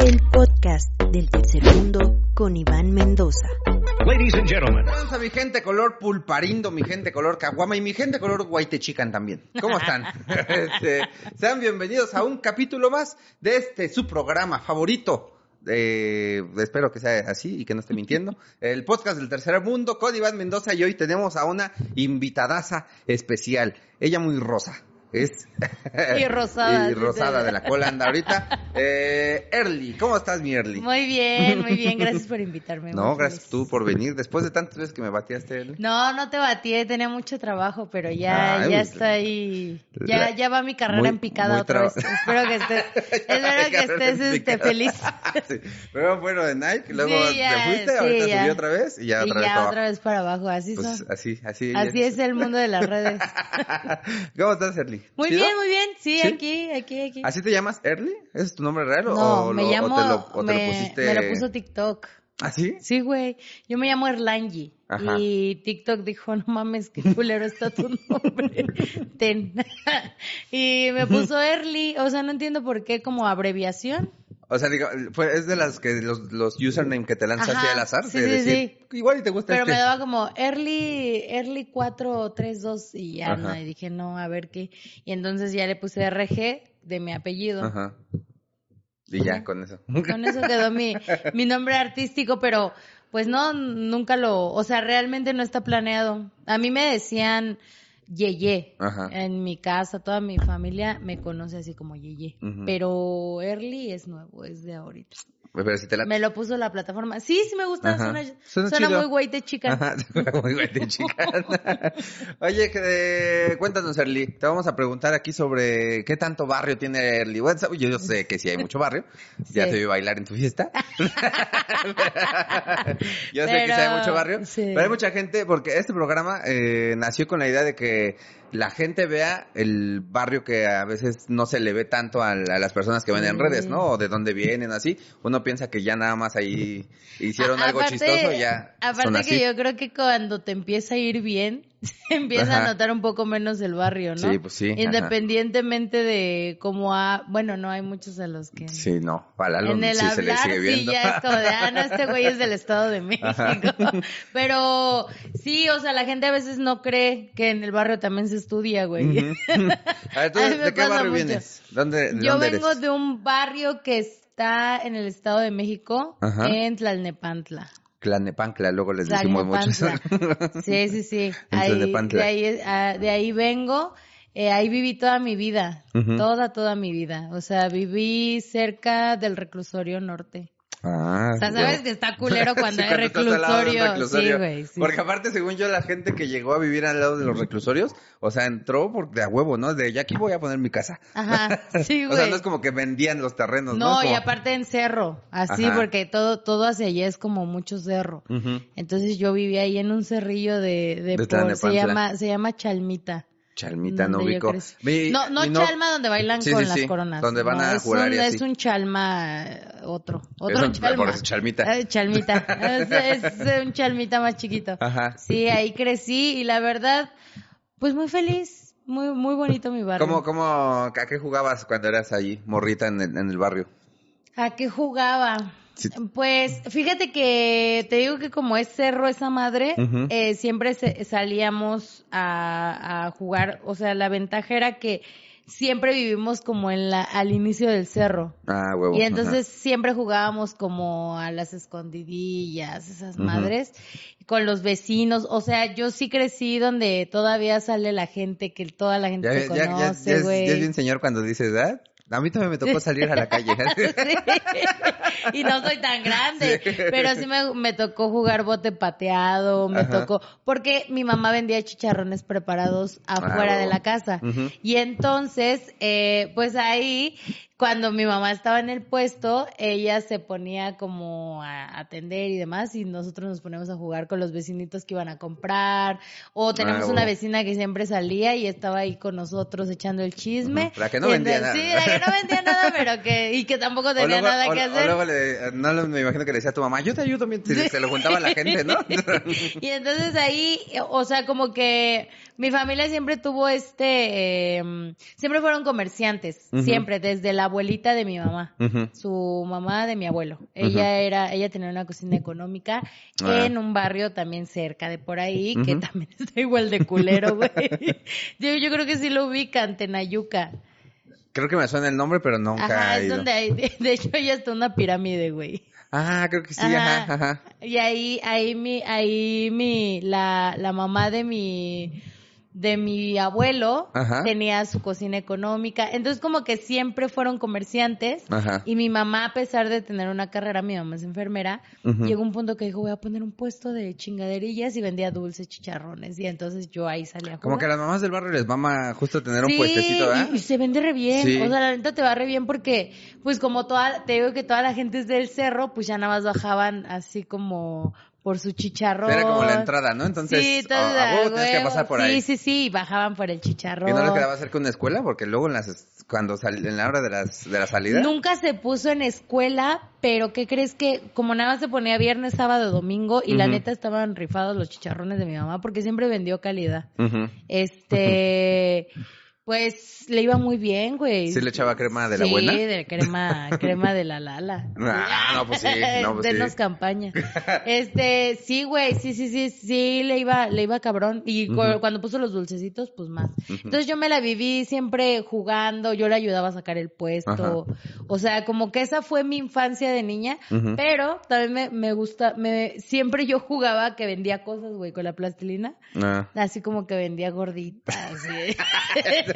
El podcast del tercer mundo con Iván Mendoza. Ladies and gentlemen. A mi gente color pulparindo, mi gente color caguama y mi gente color guaitechican también. ¿Cómo están? Este, sean bienvenidos a un capítulo más de este su programa favorito. Eh, espero que sea así y que no esté mintiendo. El podcast del tercer mundo con Iván Mendoza y hoy tenemos a una invitadaza especial. Ella muy rosa. Es Y rosada. y rosada de la cola anda ahorita. Eh, Early, ¿cómo estás mi Early? Muy bien, muy bien. Gracias por invitarme. No, gracias tú por venir. Después de tantas veces que me bateaste, Early. No, no te batí, tenía mucho trabajo, pero ya, Ay, ya pues, estoy, ya, ya va mi carrera muy- en picada otra vez. Espero que estés, espero que estés este, feliz. Sí. Pero bueno, de Nike, luego Sí, ya, te fuiste, sí, ahorita ya. subí otra vez y ya y otra vez ya para otra vez para abajo, así Pues son. así, así. Así es el mundo de las redes. ¿Cómo estás, Early? Muy bien, muy bien. Sí, ¿Sí? aquí, aquí, aquí. ¿Así te llamas Early? ¿Ese es tu nombre real o, no, o me lo, o llamo, te lo, o te me, lo pusiste? me lo puso TikTok. ¿Ah, sí? Sí, güey. Yo me llamo Erlangi. Ajá. Y TikTok dijo, no mames, qué culero está tu nombre. Ten. y me puso Early. O sea, no entiendo por qué como abreviación. O sea, digo, fue, es de las que los, los username que te lanzas así al azar. sí, de sí, decir, Igual y te gusta Pero este. me daba como Early, Early 432 y ya, Ajá. no. Y dije, no, a ver qué. Y entonces ya le puse RG de mi apellido. Ajá. Y ya, con eso. Con eso quedó mi, mi nombre artístico, pero pues no, nunca lo, o sea, realmente no está planeado. A mí me decían Yeye. Ajá. En mi casa, toda mi familia me conoce así como Yeye. Ujú. Pero Early es nuevo, es de ahorita. Pero si te la... Me lo puso la plataforma. Sí, sí me gusta, Ajá. suena, Suena suena muy güey de chica. Ajá, muy guay, chica. Oye, eh, cuéntanos, Erly. Te vamos a preguntar aquí sobre qué tanto barrio tiene Erly. Yo, yo sé que sí hay mucho barrio. Ya te vi bailar en tu fiesta. yo sé que sí hay mucho barrio. sí. Pero hay mucha gente, porque este programa eh, nació con la idea de que la gente vea el barrio que a veces no se le ve tanto a, a las personas que ven en Sí. redes, ¿no? O de dónde vienen, así. Uno piensa que ya nada más ahí hicieron A- algo aparte- chistoso, ya Aparte son que yo creo que cuando te empieza a ir bien, se empieza Ajá. a notar un poco menos el barrio, ¿no? Sí, pues sí, ajá. Independientemente de cómo ha, bueno, no hay muchos a los que Sí, no, para el sí se le hablar sigue sí viendo. ya es como de, ah, no, este güey es del Estado de México. Pero sí, o sea, la gente a veces no cree que en el barrio también se estudia, güey. A ver, ¿tú A mí de qué barrio mucho. vienes? ¿Dónde, de Yo dónde vengo eres? de un barrio que está en el Estado de México, Ajá. en Tlalnepantla. Clanepancla, luego les decimos mucho eso. Tlalnepantla. Sí, sí, sí. En Ahí, Tlalnepantla. de, ahí, ah, de ahí vengo. Eh, ahí viví toda mi vida, toda, toda mi vida. O sea, viví cerca del reclusorio norte. Ah, O sea, sabes que está culero cuando Sí, hay un reclusorio. reclusorio. Sí, güey. Sí. Porque aparte, según yo, la gente que llegó a vivir al lado de los reclusorios, o sea, entró por de a huevo, ¿no? De ya aquí voy a poner mi casa. Ajá, sí, o sea, güey. no es como que vendían los terrenos, ¿no? No, y aparte en cerro, así, Ajá. porque todo, todo hacia allá es como mucho cerro. Entonces yo vivía ahí en un cerrillo de, de, De por, se llama, se llama Chalmita. Chalmita, no donde yo ubico. Mi- no, no Chalma donde bailan Sí, con sí, las sí, coronas. donde van No, a es jurar así. es un Chalma eh, otro, otro Es Chalma. por eso Chalmita. Eh, Chalmita. es, es un Chalmita más chiquito. Ajá. Sí, ahí crecí y la verdad, pues muy feliz, muy muy bonito mi barrio. ¿Cómo, cómo, a qué jugabas cuando eras ahí, morrita en el, en el barrio? ¿A qué jugaba? Sí. Pues fíjate que te digo que como es cerro esa madre, eh, siempre se- salíamos a, a jugar, o sea, la ventaja era que siempre vivimos como en la, al inicio del cerro. Ah, huevo. Y entonces siempre jugábamos como a las escondidillas, esas madres, con los vecinos. O sea, yo sí crecí donde todavía sale la gente, que toda la gente Ya, se conoce, güey. ya es bien señor cuando dices, ¿verdad? A mí también me tocó salir a la calle. Sí. y no soy tan grande, pero sí me, me tocó jugar bote pateado, me Ajá. tocó, porque mi mamá vendía chicharrones preparados afuera Ah, de la casa. Y entonces, eh, pues ahí, cuando mi mamá estaba en el puesto, ella se ponía como a atender y demás, y nosotros nos poníamos a jugar con los vecinitos que iban a comprar, o tenemos Ah, una vecina que siempre salía y estaba ahí con nosotros echando el chisme. Ujú. La que no Y vendía entonces- nada. Sí, la que no vendía nada, pero que, y que tampoco tenía luego, nada o- que o hacer. luego le- no me imagino que le decía a tu mamá, yo te ayudo mientras se, se lo juntaba la gente, ¿no? y entonces ahí, o sea, como que mi familia siempre tuvo este, eh, siempre fueron comerciantes, siempre, desde el abuelita de mi mamá. Su mamá de mi abuelo. Ella era, ella tenía una cocina económica Ah. en un barrio también cerca de por ahí, que también está igual de culero, güey. yo, yo creo que sí lo ubican, Tenayuca. Creo que me suena el nombre, pero nunca Ajá, es ido. donde hay, de, de hecho ya está una pirámide, güey. Ah, creo que sí, ajá, Ajá. ajá. Y ahí, ahí mi, ahí mi, la, la mamá de mi, de mi abuelo Ajá. tenía su cocina económica. Entonces como que siempre fueron comerciantes. Ajá. Y mi mamá, a pesar de tener una carrera, mi mamá es enfermera, llegó un punto que dijo, voy a poner un puesto de chingaderillas y vendía dulces, chicharrones. Y entonces yo ahí salía. Como que a las mamás del barrio les mama justo tener un puestecito, ¿verdad? y, y se vende re bien. Sí. O sea, la neta te va re bien porque, pues como toda, te digo que toda la gente es del cerro, pues ya nada más bajaban así como por su chicharrón. Era como la entrada, ¿no? Entonces, sí, a- a a tienes que pasar por sí, ahí. Sí, sí, y bajaban por el chicharrón. ¿Que no les quedaba cerca una escuela? Porque luego en las, cuando sal- en la hora de, las, de la salida. Nunca se puso en escuela, pero ¿qué crees que como nada más se ponía viernes, sábado, domingo y la neta estaban rifados los chicharrones de mi mamá porque siempre vendió calidad. Este, pues le iba muy bien, güey. ¿Sí le echaba crema de la sí, buena? de crema, crema de la Lala. Ah, no, pues sí, no, pues sí. Denos campaña. Este, sí, güey, sí, sí, sí, sí, le iba, le iba cabrón. Y cuando puso los dulcecitos, pues más. Entonces yo me la viví siempre jugando, yo le ayudaba a sacar el puesto. O sea, como que esa fue mi infancia de niña. Pero también me, me gusta, me, siempre yo jugaba que vendía cosas, güey, con la plastilina. Ah. Así como que vendía gorditas. Sí,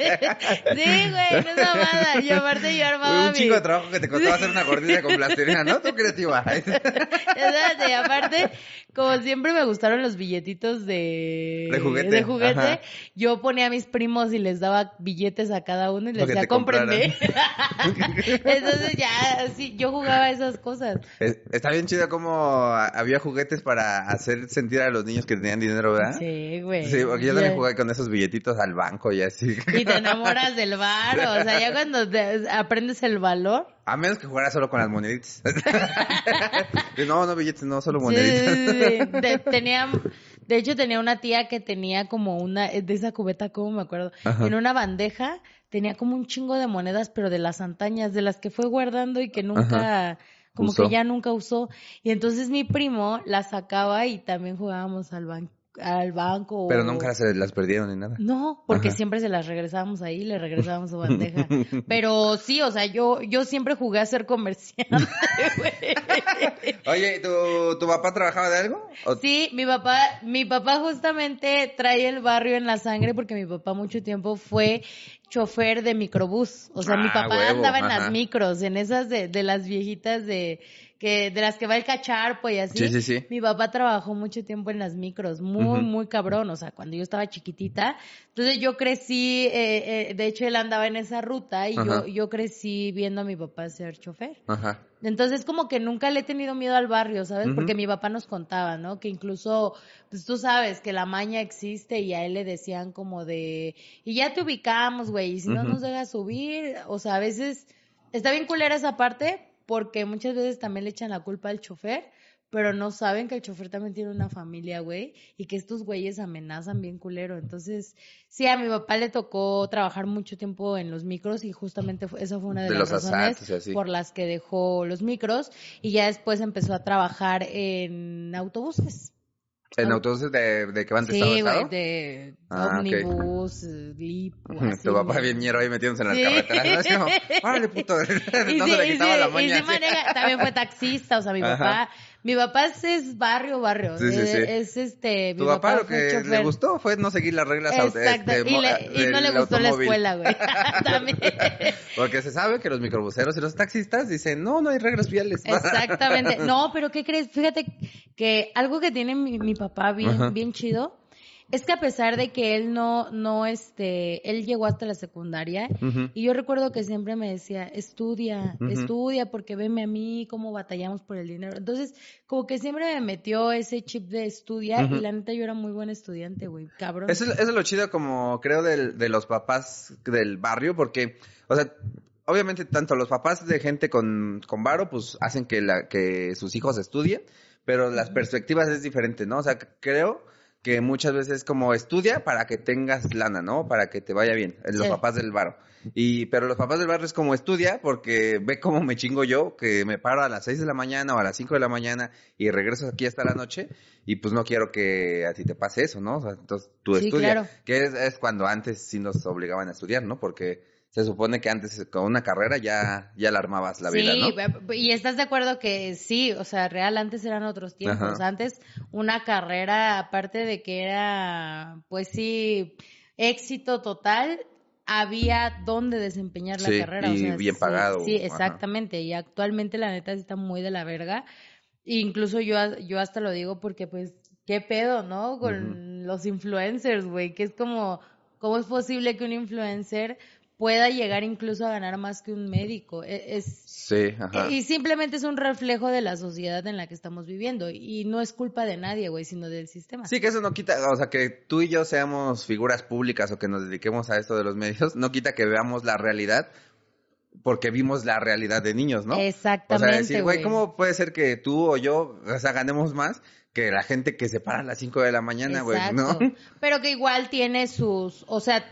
sí güey, no es mamada. Y aparte yo armaba Un mi... chingo de trabajo que te costaba hacer una gordita con plastilina, ¿no? Tú creativa. Espérate, y aparte, como siempre me gustaron los billetitos de... De juguete, de juguete, ajá. yo ponía a mis primos y les daba billetes a cada uno y les decía, cómprenme. Entonces ya, sí, yo jugaba esas cosas. Es- Está bien chido como había juguetes para hacer sentir a los niños que tenían dinero, ¿verdad? Sí, güey. Sí, porque yo también jugué con esos billetitos al banco y así. Y te enamoras del bar, o sea, ya cuando te- aprendes el valor. A menos que jugara solo con las moneditas. no, no billetes, no, solo moneditas. sí, sí. De, tenía, de hecho, tenía una tía que tenía como una, de esa cubeta, ¿cómo me acuerdo? Ajá. En una bandeja tenía como un chingo de monedas, pero de las antañas, de las que fue guardando y que nunca, como Usó. que ya nunca usó. Y entonces mi primo las sacaba y también jugábamos al, ban- al banco. Pero nunca se las perdieron ni nada. No, porque Ajá. siempre se las regresábamos ahí, le regresábamos su bandeja. Pero sí, o sea, yo, yo siempre jugué a ser comerciante, güey. Oye, ¿tu, ¿tu papá trabajaba de algo? ¿O- Sí, mi papá, mi papá justamente trae el barrio en la sangre porque mi papá mucho tiempo fue chofer de microbús. O sea, mi Ah, papá huevo, andaba en ajá. las micros, en esas de, de las viejitas de que de las que va el cacharpo y así. Sí, sí, sí. Mi papá trabajó mucho tiempo en las micros, muy, muy cabrón, o sea, cuando yo estaba chiquitita. Entonces yo crecí, eh, eh, de hecho él andaba en esa ruta y yo, Ajá. yo crecí viendo a mi papá ser chofer. Ajá. Entonces como que nunca le he tenido miedo al barrio, ¿sabes? Porque mi papá nos contaba, ¿no? Que incluso, pues tú sabes que la maña existe y a él le decían como de, y ya te ubicamos, güey, y si no nos dejas subir, o sea, a veces está bien culera esa parte porque muchas veces también le echan la culpa al chofer, pero no saben que el chofer también tiene una familia, güey, y que estos güeyes amenazan bien culero. Entonces, sí, a mi papá le tocó trabajar mucho tiempo en los micros y justamente esa fue una de, De las razones por las que dejó los micros y ya después empezó a trabajar en autobuses. ¿En autobuses de, de que van de estado a Sí, estado? de Ah, ómnibus, Lipo, así, tu papá bien ñero ahí metiéndose en las Sí. carreteras. ¿no? Órale, puto. Y no sí, se le y quitaba sí, la y maña. sí así. maneja- también fue taxista, o sea, mi Ajá. papá, mi papá es, barrio, barrio, Sí, sí, es, sí. es, este, mi Tu papá lo que le gustó fue no seguir las reglas Exacto, este, y, mo- le- y no le gustó la escuela, güey. También. Porque se sabe que los microbuseros y los taxistas dicen, no, no hay reglas viales. Exactamente. No, pero ¿qué crees? Fíjate que algo que tiene mi, mi papá bien, Ajá. bien chido es que a pesar de que él no, no, este, él llegó hasta la secundaria y yo recuerdo que siempre me decía, estudia, estudia porque veme a mí cómo batallamos por el dinero. Entonces, como que siempre me metió ese chip de estudiar y la neta yo era muy buen estudiante, güey, cabrón. Eso, es- eso es lo chido como creo del- de los papás del barrio, porque, o sea, obviamente tanto los papás de gente con, con varo, pues hacen que, la, que sus hijos estudien, pero las perspectivas es diferente, ¿no? O sea, creo que muchas veces como estudia para que tengas lana, ¿no? Para que te vaya bien, los Sí. papás del barrio. Y, pero los papás del barrio es como estudia porque ve cómo me chingo yo, que me paro a las 6 de la mañana o a las 5 de la mañana y regreso aquí hasta la noche y pues no quiero que a ti te pase eso, ¿no? O sea, entonces tú Sí, estudia, claro. que es, es cuando antes sí nos obligaban a estudiar, ¿no? Porque se supone que antes con una carrera ya, ya la armabas la vida, ¿no? Y estás de acuerdo que sí, o sea, real antes eran otros tiempos. Ajá. Antes una carrera, aparte de que era, pues sí, éxito total, había dónde desempeñar la Sí, carrera. o y sea, bien sí, pagado, Sí, ajá. exactamente. Y actualmente la neta sí está muy de la verga. Incluso yo, yo hasta lo digo porque pues, qué pedo, ¿no? Con los influencers, güey, que es como, ¿cómo es posible que un influencer pueda llegar incluso a ganar más que un médico? E- Es, Sí, ajá. y simplemente es un reflejo de la sociedad en la que estamos viviendo. Y no es culpa de nadie, güey, sino del sistema. Sí, que eso no quita, o sea, que tú y yo seamos figuras públicas o que nos dediquemos a esto de los medios, no quita que veamos la realidad porque vimos la realidad de niños, ¿no? O Exactamente, sea, decir, güey. ¿cómo puede ser que tú o yo, o sea, ganemos más que la gente que se para a las 5 de la mañana, güey, ¿no? Pero que igual tiene sus, o sea,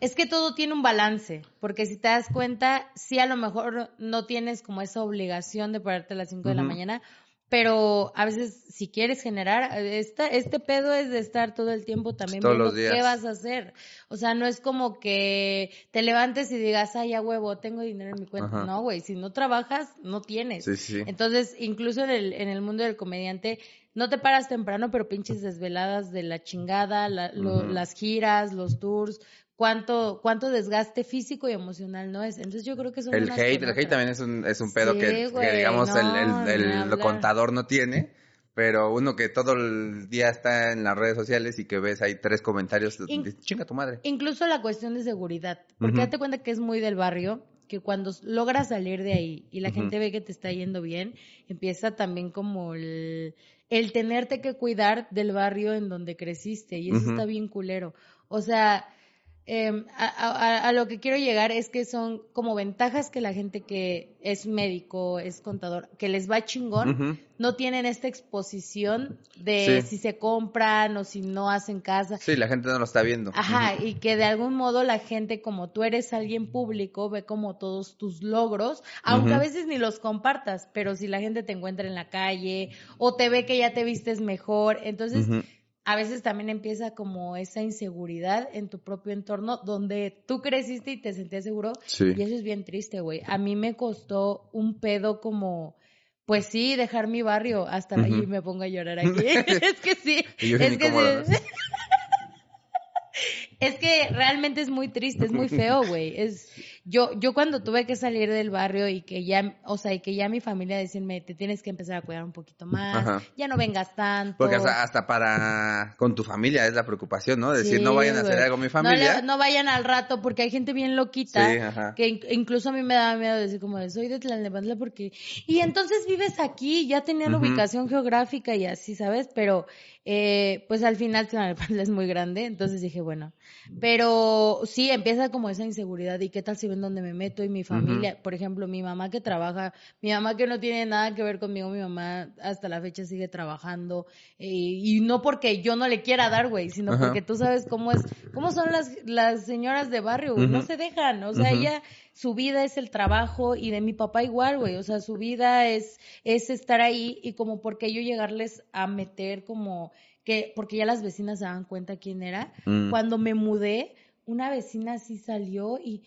es que todo tiene un balance, porque si te das cuenta, sí a lo mejor no tienes como esa obligación de pararte a las 5 de la mañana, pero a veces si quieres generar, esta, este pedo es de estar todo el tiempo también Todos viendo los días. qué vas a hacer. O sea, no es como que te levantes y digas, ay, ya huevo, tengo dinero en mi cuenta. Ajá. No, güey, si no trabajas, no tienes. Sí, sí. Entonces, incluso en el, en el mundo del comediante, no te paras temprano, pero pinches desveladas de la chingada, la- lo- las giras, los tours, cuánto, cuánto desgaste físico y emocional no es. Entonces yo creo que son El hate, el hate también es un, es un pedo Sí, que, que, digamos, el, no, el, el hablar. contador no tiene. Pero uno que todo el día está en las redes sociales y que ves ahí tres comentarios, In- chinga tu madre. Incluso la cuestión de seguridad, porque Ujú. date cuenta que es muy del barrio, que cuando logras salir de ahí y la Ujú. gente ve que te está yendo bien, empieza también como el, el tenerte que cuidar del barrio en donde creciste y eso Ujú. está bien culero. O sea, em, a, a- a lo que quiero llegar es que son como ventajas que la gente que es médico, es contador, que les va chingón, no tienen esta exposición de Sí. si se compran o si no hacen casa. Sí, la gente no lo está viendo. Ajá, y que de algún modo la gente, como tú eres alguien público, ve como todos tus logros, aunque a veces ni los compartas, pero si la gente te encuentra en la calle o te ve que ya te vistes mejor, entonces. A veces también empieza como esa inseguridad en tu propio entorno donde tú creciste y te sentías seguro Sí. y eso es bien triste, güey. A mí me costó un pedo como... Pues sí, dejar mi barrio hasta Ujú. y me pongo a llorar aquí. es que sí. Yo es que sí. Es que realmente es muy triste, es muy feo, güey. Es yo yo cuando tuve que salir del barrio y que ya, o sea, y que ya mi familia decirme, te tienes que empezar a cuidar un poquito más, Ajá. ya no vengas tanto. Porque hasta, hasta para con tu familia es la preocupación, ¿no? Decir, Sí, no vayan a hacer algo mi No familia. le- No, vayan al rato porque hay gente bien loquita Sí, ajá. que in- incluso a mí me daba miedo decir como de, soy de Tlalnepantla porque y entonces vives aquí, ya tenían ubicación geográfica y así, ¿sabes? Pero eh, pues al final Tlalnepantla es muy grande, entonces dije, bueno, pero sí empieza como esa inseguridad y qué tal si ven dónde me meto y mi familia, por ejemplo, mi mamá que trabaja, mi mamá que no tiene nada que ver conmigo, mi mamá hasta la fecha sigue trabajando eh, y no porque yo no le quiera dar, güey, sino porque tú sabes cómo es, cómo son las, las señoras de barrio, güey, no se dejan, o sea, ella, su vida es el trabajo y de mi papá igual, güey, o sea, su vida es, es estar ahí y como porque yo llegarles a meter como que, porque ya las vecinas se daban cuenta quién era, Mm. cuando me mudé, una vecina así salió y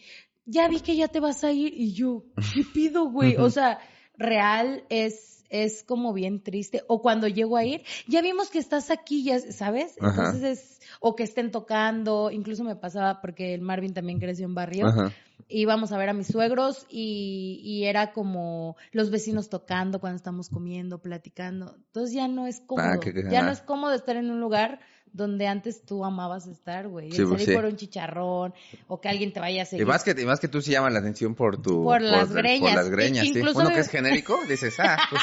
ya vi que ya te vas a ir y yo, ¿qué pido, güey? O sea, real es, es como bien triste. O cuando llego a ir, ya vimos que estás aquí, ya, ¿sabes? Ajá. Entonces es, o que estén tocando, incluso me pasaba porque el Marvin también creció en barrio. Ajá. Íbamos a ver a mis suegros y, y era como los vecinos tocando cuando estamos comiendo, platicando. Entonces ya no es cómodo. Ah, que- que- ya no es cómodo estar en un lugar donde antes tú amabas estar, güey. Sí, salir sí. por un chicharrón o que alguien te vaya a seguir. Y más que, y más que tú sí llaman la atención por tu... Por las Por greñas. las greñas, sí. incluso Uno me- que es genérico, dices, ah, pues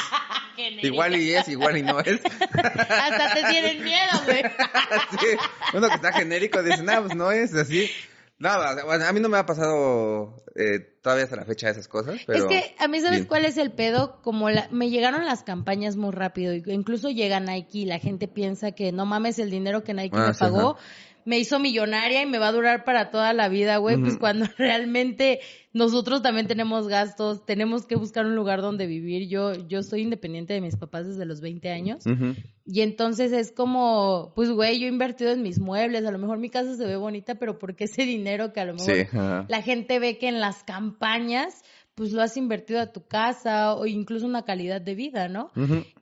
igual y es, igual y no es. Hasta te tienen miedo, güey. Sí, uno que está genérico dice, no, pues no es así. Bueno, a mí no me ha pasado eh, todavía hasta la fecha esas cosas, pero... Es que a mí, ¿sabes bien. cuál es el pedo? Como la- me llegaron las campañas muy rápido, y incluso llega Nike y la gente piensa que no mames el dinero que Nike Ah, me sí, pagó, ajá. Me hizo millonaria y me va a durar para toda la vida, güey, pues cuando realmente nosotros también tenemos gastos, tenemos que buscar un lugar donde vivir. Yo, yo soy independiente de mis papás desde los 20 años. Y entonces es como, pues güey, yo he invertido en mis muebles, a lo mejor mi casa se ve bonita, pero porque ese dinero que a lo mejor Sí, la gente ve que en las campañas, pues lo has invertido a tu casa o incluso una calidad de vida, ¿no?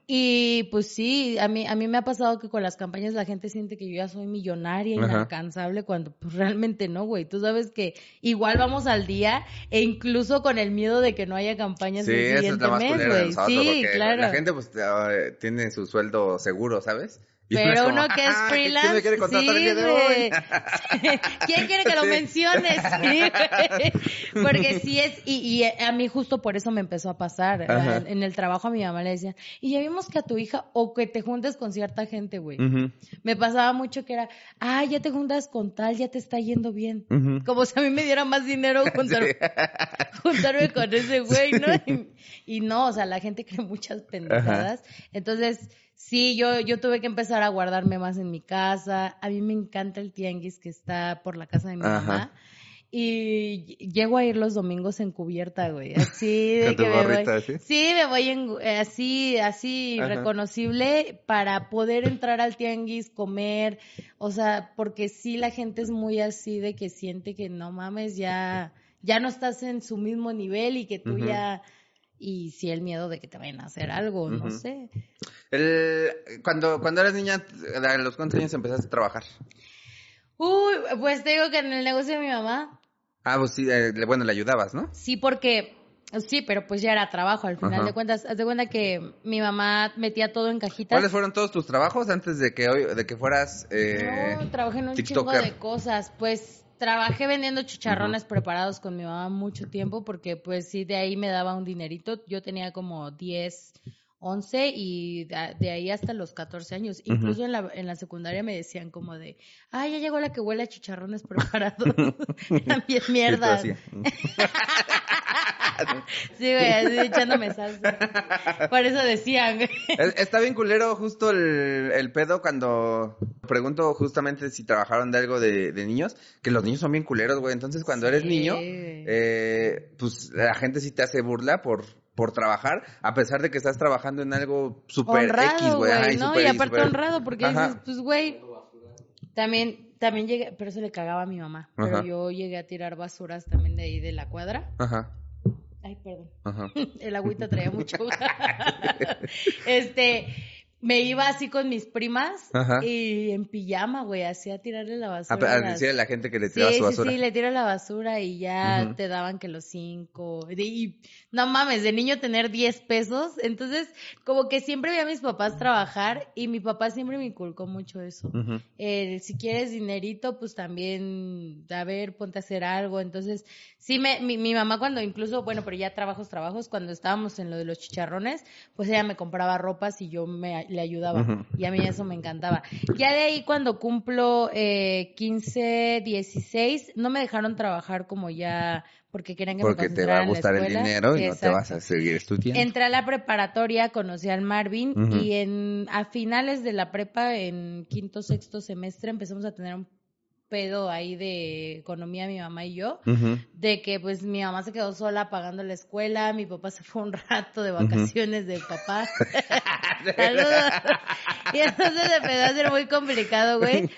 Y pues sí, a mí, a mí me ha pasado que con las campañas la gente siente que yo ya soy millonaria, Ajá. inalcanzable, cuando pues realmente no, güey. Tú sabes que igual vamos al día e incluso con el miedo de que no haya campañas Sí, el eso es siguiente lo más mes, güey. Sí, claro. la gente pues eh, tiene su sueldo seguro, ¿sabes? Pero como, uno que es "Ah, freelance, ¿Quién me quiere contratar el sí, día de güey. hoy? ¿Quién quiere que lo Sí. menciones? Sí. Porque sí es, y, y a mí justo por eso me empezó a pasar. En, en el trabajo a mi mamá le decían, y ya vimos que a tu hija, o que te juntes con cierta gente, güey. Me pasaba mucho que era, ah, ya te juntas con tal, ya te está yendo bien. Como si a mí me diera más dinero juntar- juntarme con ese güey, ¿no? Y, y no, o sea, la gente cree muchas pendejadas. Entonces, sí, yo, yo tuve que empezar a guardarme más en mi casa. A mí me encanta el tianguis que está por la casa de mi Ajá. mamá. Y llego a ir los domingos en cubierta, güey. Así de Con tu que me voy. ¿sí? Me voy en, eh, así, así Ajá. reconocible para poder entrar al tianguis, comer, o sea, porque sí la gente es muy así de que siente que no mames, ya, ya no estás en su mismo nivel y que tú ya, y sí el miedo de que te vayan a hacer algo, no sé. El, cuando, cuando eras niña, ¿a los cuántos años empezaste a trabajar? Uy, pues te digo que en el negocio de mi mamá, Ah, pues sí, eh, bueno, le ayudabas, ¿no? Sí, porque sí, pero pues ya era trabajo al final Ajá. de cuentas. Haz de cuenta que mi mamá metía todo en cajitas. ¿Cuáles fueron todos tus trabajos antes de que hoy, de que fueras eh, no, trabajé en un TikToker? chingo de cosas. Pues trabajé vendiendo chicharrones preparados con mi mamá mucho tiempo porque pues sí, de ahí me daba un dinerito. Yo tenía como 10, 11 y de, ahí hasta los 14 años. Incluso en, la, en la secundaria me decían como de, ah, ya llegó la que huele a chicharrones preparados. Tú mierda. Sí, güey, así echándome salsa. Por eso decían, Está bien culero justo el, el pedo cuando pregunto justamente si trabajaron de algo de, de niños, que los niños son bien culeros, güey. Entonces cuando eres niño, eh, pues la gente sí te hace burla por, por trabajar, a pesar de que estás trabajando en algo super X, güey. ajá, ¿no? super- y aparte super- honrado, porque Ajá. dices, pues, güey, también, también llegué, pero eso le cagaba a mi mamá. Pero Ajá. yo llegué a tirar basuras también de ahí de la cuadra. Ajá, Ay, perdón. ajá. El agüita traía mucho. este, me iba así con mis primas Ajá. y en pijama, güey, así a tirarle la basura. a a las- decirle a la gente que le Sí, tiraba su sí, basura. sí, le tiro la basura y ya te daban que los cinco. Y no mames, de niño tener 10 pesos. Entonces, como que siempre vi a mis papás trabajar y mi papá siempre me inculcó mucho eso. El, si quieres dinerito, pues también, a ver, ponte a hacer algo. Entonces, sí, me, mi, mi mamá cuando incluso, bueno, pero ya trabajos, trabajos, cuando estábamos en lo de los chicharrones, pues ella me compraba ropas y yo me, le ayudaba. Y a mí eso me encantaba. Ya de ahí cuando cumplo eh, 15, 16, no me dejaron trabajar como ya, porque querían que Porque me te va a gustar el dinero y no te Exacto. vas a seguir estudiando. Entré a la preparatoria, conocí al Marvin Ujú. y en a finales de la prepa, en quinto, sexto semestre, empezamos a tener un pedo ahí de economía mi mamá y yo, de que pues mi mamá se quedó sola pagando la escuela, mi papá se fue un rato de vacaciones de papá. Saludos. Y entonces empezó a ser muy complicado, güey.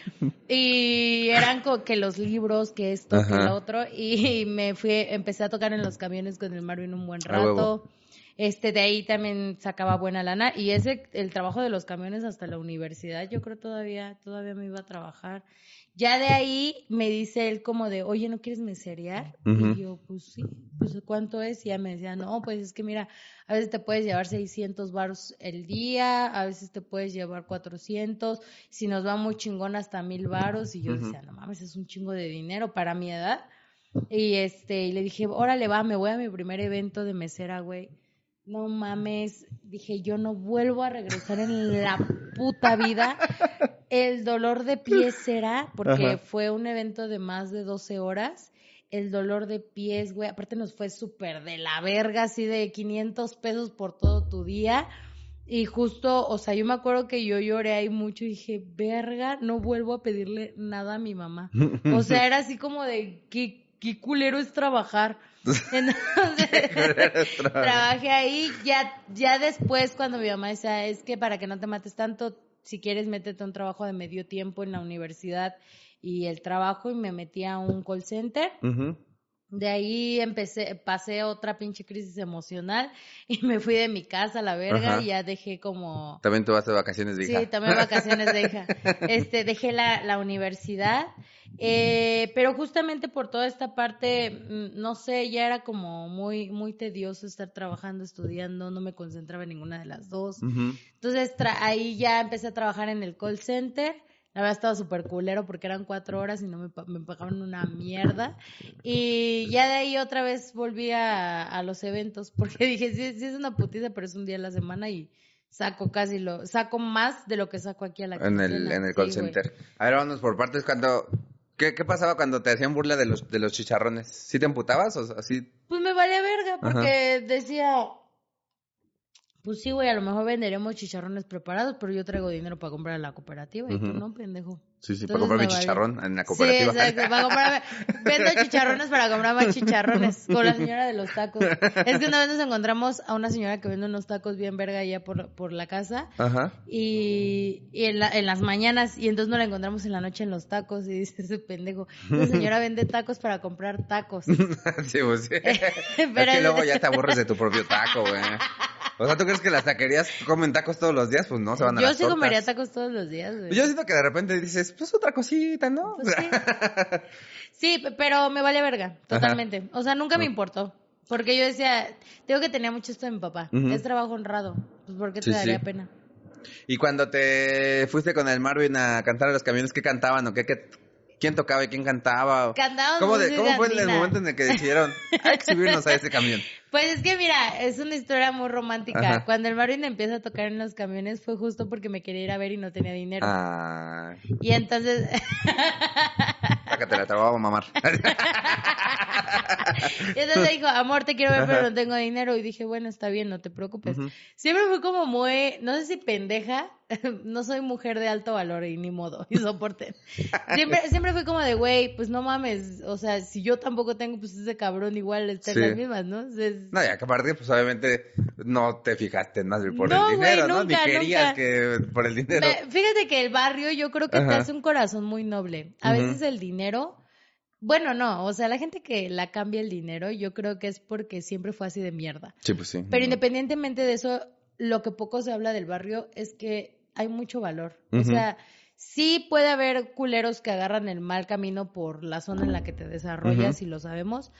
Y eran co- que los libros, que esto, que lo otro. Y me fui, empecé a tocar en los camiones con el Marvin un buen rato. Este, de ahí también sacaba buena lana. Y ese, el trabajo de los camiones hasta la universidad, yo creo todavía, todavía me iba a trabajar. Ya de ahí me dice él como de, oye, ¿no quieres meserear? Y yo, pues sí, pues ¿cuánto es? Y ya me decía, no, pues es que mira, a veces te puedes llevar 600 baros el día, a veces te puedes llevar 400, si nos va muy chingón hasta mil baros. Y yo decía, no mames, es un chingo de dinero para mi edad. Y este, y le dije, órale, va, me voy a mi primer evento de mesera, güey. No mames, dije, yo no vuelvo a regresar en la puta vida. El dolor de pies era, porque Ajá. fue un evento de más de 12 horas. el dolor de pies, güey. Aparte nos fue súper de la verga, así de 500 pesos por todo tu día. Y justo, o sea, yo me acuerdo que yo lloré ahí mucho y dije, verga, no vuelvo a pedirle nada a mi mamá. O sea, era así como de, qué, qué culero es trabajar. Entonces, trabajé ahí. Ya, ya después, cuando mi mamá decía, es que para que no te mates tanto, si quieres, métete a un trabajo de medio tiempo en la universidad y el trabajo, y me metí a un call center. De ahí empecé, pasé otra pinche crisis emocional y me fui de mi casa a la verga Ajá. y ya dejé como... También tú vas de vacaciones de hija. Sí, también vacaciones de hija. Este, dejé la, la universidad, eh, pero justamente por toda esta parte, mm, no sé, ya era como muy, muy tedioso estar trabajando, estudiando, no me concentraba en ninguna de las dos. Entonces tra- ahí ya empecé a trabajar en el call center. La verdad estaba súper culero porque eran cuatro horas y no me, me pagaban una mierda. Y ya de ahí otra vez volví a, a los eventos porque dije, sí, sí es una putiza, pero es un día a la semana y saco casi lo, saco más de lo que saco aquí a la En el, en el Sí, call center. A ver, vámonos por partes. Cuando, ¿qué, ¿Qué pasaba cuando te hacían burla de los, de los chicharrones? ¿Sí te emputabas o así? Pues me valía verga porque decía, pues sí, güey, a lo mejor venderemos chicharrones preparados, pero yo traigo dinero para comprar a la cooperativa y tú Ujú. no, pendejo. Sí, sí, Entonces para comprar mi vale. chicharrón en la cooperativa. Sí, exacto, para comprar, vendo chicharrones para comprar más chicharrones con la señora de los tacos. Es que una vez nos encontramos a una señora que vende unos tacos bien verga allá por, por la casa Ajá. y, y en, la- en las mañanas y entonces nos la encontramos en la noche en los tacos y dice ese pendejo, la señora vende tacos para comprar tacos. sí, pues sí. es Pero- que luego ya te aburres de tu propio taco, güey. O sea, ¿tú crees que las taquerías comen tacos todos los días? Pues no, se van a Yo las sí comería tortas. tacos todos los días, güey. Yo siento que de repente dices, pues otra cosita, ¿no? Pues sí. Sí, pero me vale verga, totalmente. O sea, nunca me importó. Porque yo decía, tengo que tenía mucho esto de mi papá. Ujú. Es trabajo honrado. Pues ¿por qué te Sí, daría sí. pena? Y cuando te fuiste con el Marvin a cantar a los camiones, ¿qué cantaban o qué, qué- quién tocaba y quién cantaba? Cantábamos ¿Cómo, de- ¿Cómo fue el momento en el que decidieron subirnos a ese camión? Pues es que mira, es una historia muy romántica. Ajá. Cuando el Marvin empieza a tocar en los camiones fue justo porque me quería ir a ver y no tenía dinero. Ah, Y entonces, sácate la trabajo mamar. y entonces dijo, amor, te quiero ver, pero no tengo dinero. Y dije, bueno, está bien, no te preocupes. Siempre fui como muy, no sé si pendeja, no soy mujer de alto valor y ni modo, y soporte. Siempre, siempre fui como de, güey, pues no mames, o sea, si yo tampoco tengo, pues ese cabrón igual está en Sí. las mismas, ¿no? No, ya que aparte, pues obviamente no te fijaste más por No, el güey, dinero, ¿no? Ni nunca, querías nunca. que por el dinero. Fíjate que el barrio yo creo que te Ajá. hace un corazón muy noble. A veces el dinero, bueno, no, o sea, la gente que la cambia el dinero, yo creo que es porque siempre fue así de mierda. Sí, pues sí. Pero independientemente de eso, lo que poco se habla del barrio es que hay mucho valor. O sea, sí puede haber culeros que agarran el mal camino por la zona en la que te desarrollas y lo sabemos,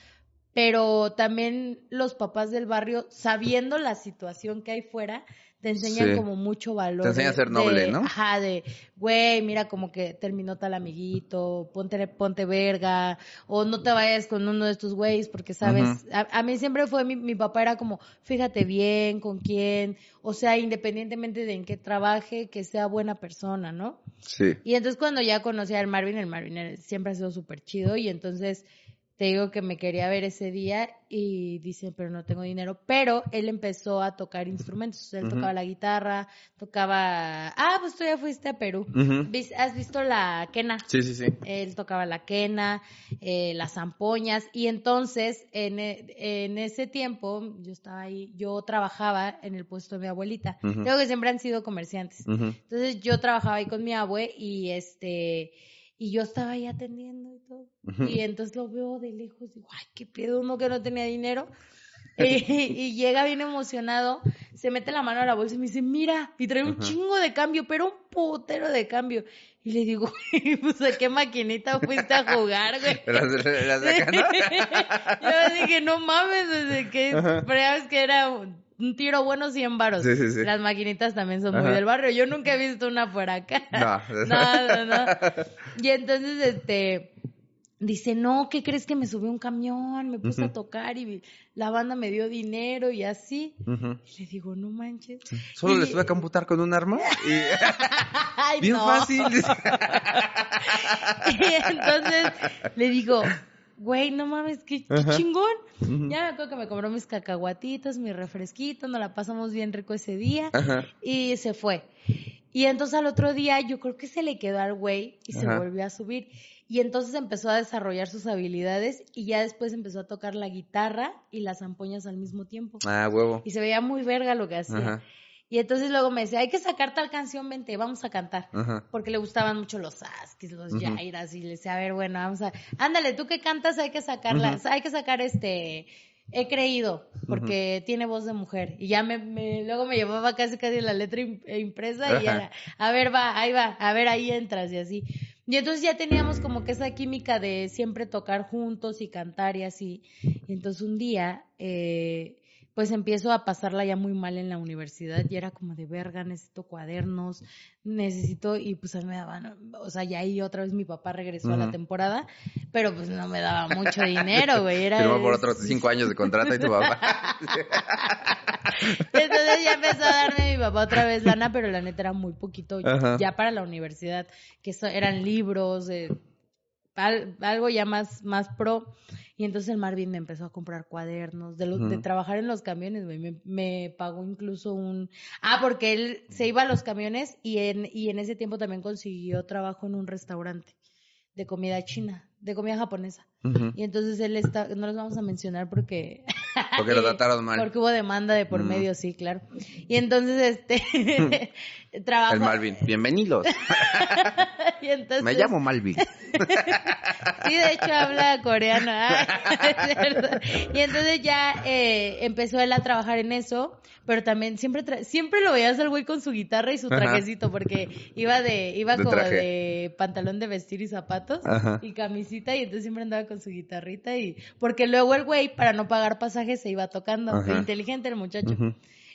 pero también los papás del barrio, sabiendo la situación que hay fuera, te enseñan Sí. como mucho valor. Te enseña a ser noble, de- ¿no? Ajá, de, güey, mira como que terminó tal amiguito, ponte, ponte verga, o no te vayas con uno de estos güeyes porque sabes, a, a mí siempre fue, mi, mi papá era como, fíjate bien, con quién, o sea, independientemente de en qué trabaje, que sea buena persona, ¿no? Sí. Y entonces cuando ya conocí al Marvin, el Marvin siempre ha sido súper chido y entonces te digo que me quería ver ese día y dice, pero no tengo dinero, pero él empezó a tocar instrumentos, él tocaba la guitarra, tocaba, ah, pues tú ya fuiste a Perú, Ujú. ¿Vis- ¿has visto la quena? Sí, sí, sí. Él tocaba la quena, eh, las zampoñas, y entonces en, e- en ese tiempo yo estaba ahí, yo trabajaba en el puesto de mi abuelita. Creo que siempre han sido comerciantes. Entonces yo trabajaba ahí con mi abue y este y yo estaba ahí atendiendo y todo. Y entonces lo veo de lejos, digo, ay, qué pedo, uno que no tenía dinero. Y, y llega bien emocionado, se mete la mano a la bolsa y me dice, mira, y trae un Ajá. chingo de cambio, pero un putero de cambio. Y le digo, pues a qué maquinita fuiste a jugar, güey. Acá, ¿no? Yo dije, no mames, desde que que era un tiro bueno 100 varos. Sí, sí, sí. Las maquinitas también son muy del barrio. Yo nunca he visto una por acá. No. no, no, no. Y entonces, este, dice, no, ¿qué crees que me subió un camión? Me puse a tocar y la banda me dio dinero y así. Y le digo, no manches. Solo Y- les tuve a computar con un arma y Ay, bien fácil. Y entonces le digo, güey, no mames, qué, chingón. Ya me acuerdo que me compró mis cacahuatitos, mi refresquito, nos la pasamos bien rico ese día Ajá. y se fue. Y entonces al otro día yo creo que se le quedó al güey y se volvió a subir. Y entonces empezó a desarrollar sus habilidades y ya después empezó a tocar la guitarra y las zampoñas al mismo tiempo. Ah, huevo. Y se veía muy verga lo que hacía. Ajá. Y entonces luego me decía, hay que sacar tal canción, vente, vamos a cantar. Ajá. Porque le gustaban mucho los Askis, los. Jairas, y le decía, a ver, bueno, vamos a, ándale, tú que cantas, hay que sacarla, hay que sacar este, he creído, porque tiene voz de mujer. Y ya me, me- luego me llevaba casi casi la letra eh, impresa y era, a ver, va, ahí va, a ver, ahí entras y así. Y entonces ya teníamos como que esa química de siempre tocar juntos y cantar y así. Y entonces un día, eh, pues empiezo a pasarla ya muy mal en la universidad y era como de verga, necesito cuadernos, necesito, y pues a mí me daban, o sea, ya ahí otra vez mi papá regresó a la temporada, pero pues no me daba mucho dinero, güey, era... Firmó por otros cinco años de contrato y tu papá. Entonces ya empezó a darme mi papá otra vez lana, pero la neta era muy poquito. Ya para la universidad, que eso eran libros, eh, al- algo ya más, más pro. Y entonces el Marvin me empezó a comprar cuadernos, de, los, de trabajar en los camiones, güey. Me, me pagó incluso un... Ah, porque él se iba a los camiones y en, y en ese tiempo también consiguió trabajo en un restaurante de comida china, de comida japonesa. Y entonces él está, no los vamos a mencionar porque... Porque lo trataron mal. Porque hubo demanda de por medio, sí, claro. Y entonces, este, trabajo. El Malvin. Bienvenidos. y entonces, Me llamo Malvin. Sí, de hecho habla coreano. Ay, verdad. y entonces ya eh, empezó él a trabajar en eso, pero también siempre tra- siempre lo veías al güey con su guitarra y su trajecito, porque iba de iba De como traje. de pantalón de vestir y zapatos Ajá. y camisita y entonces siempre andaba con su guitarrita y porque luego el güey para no pagar pasajes se iba tocando, Ajá. inteligente el muchacho.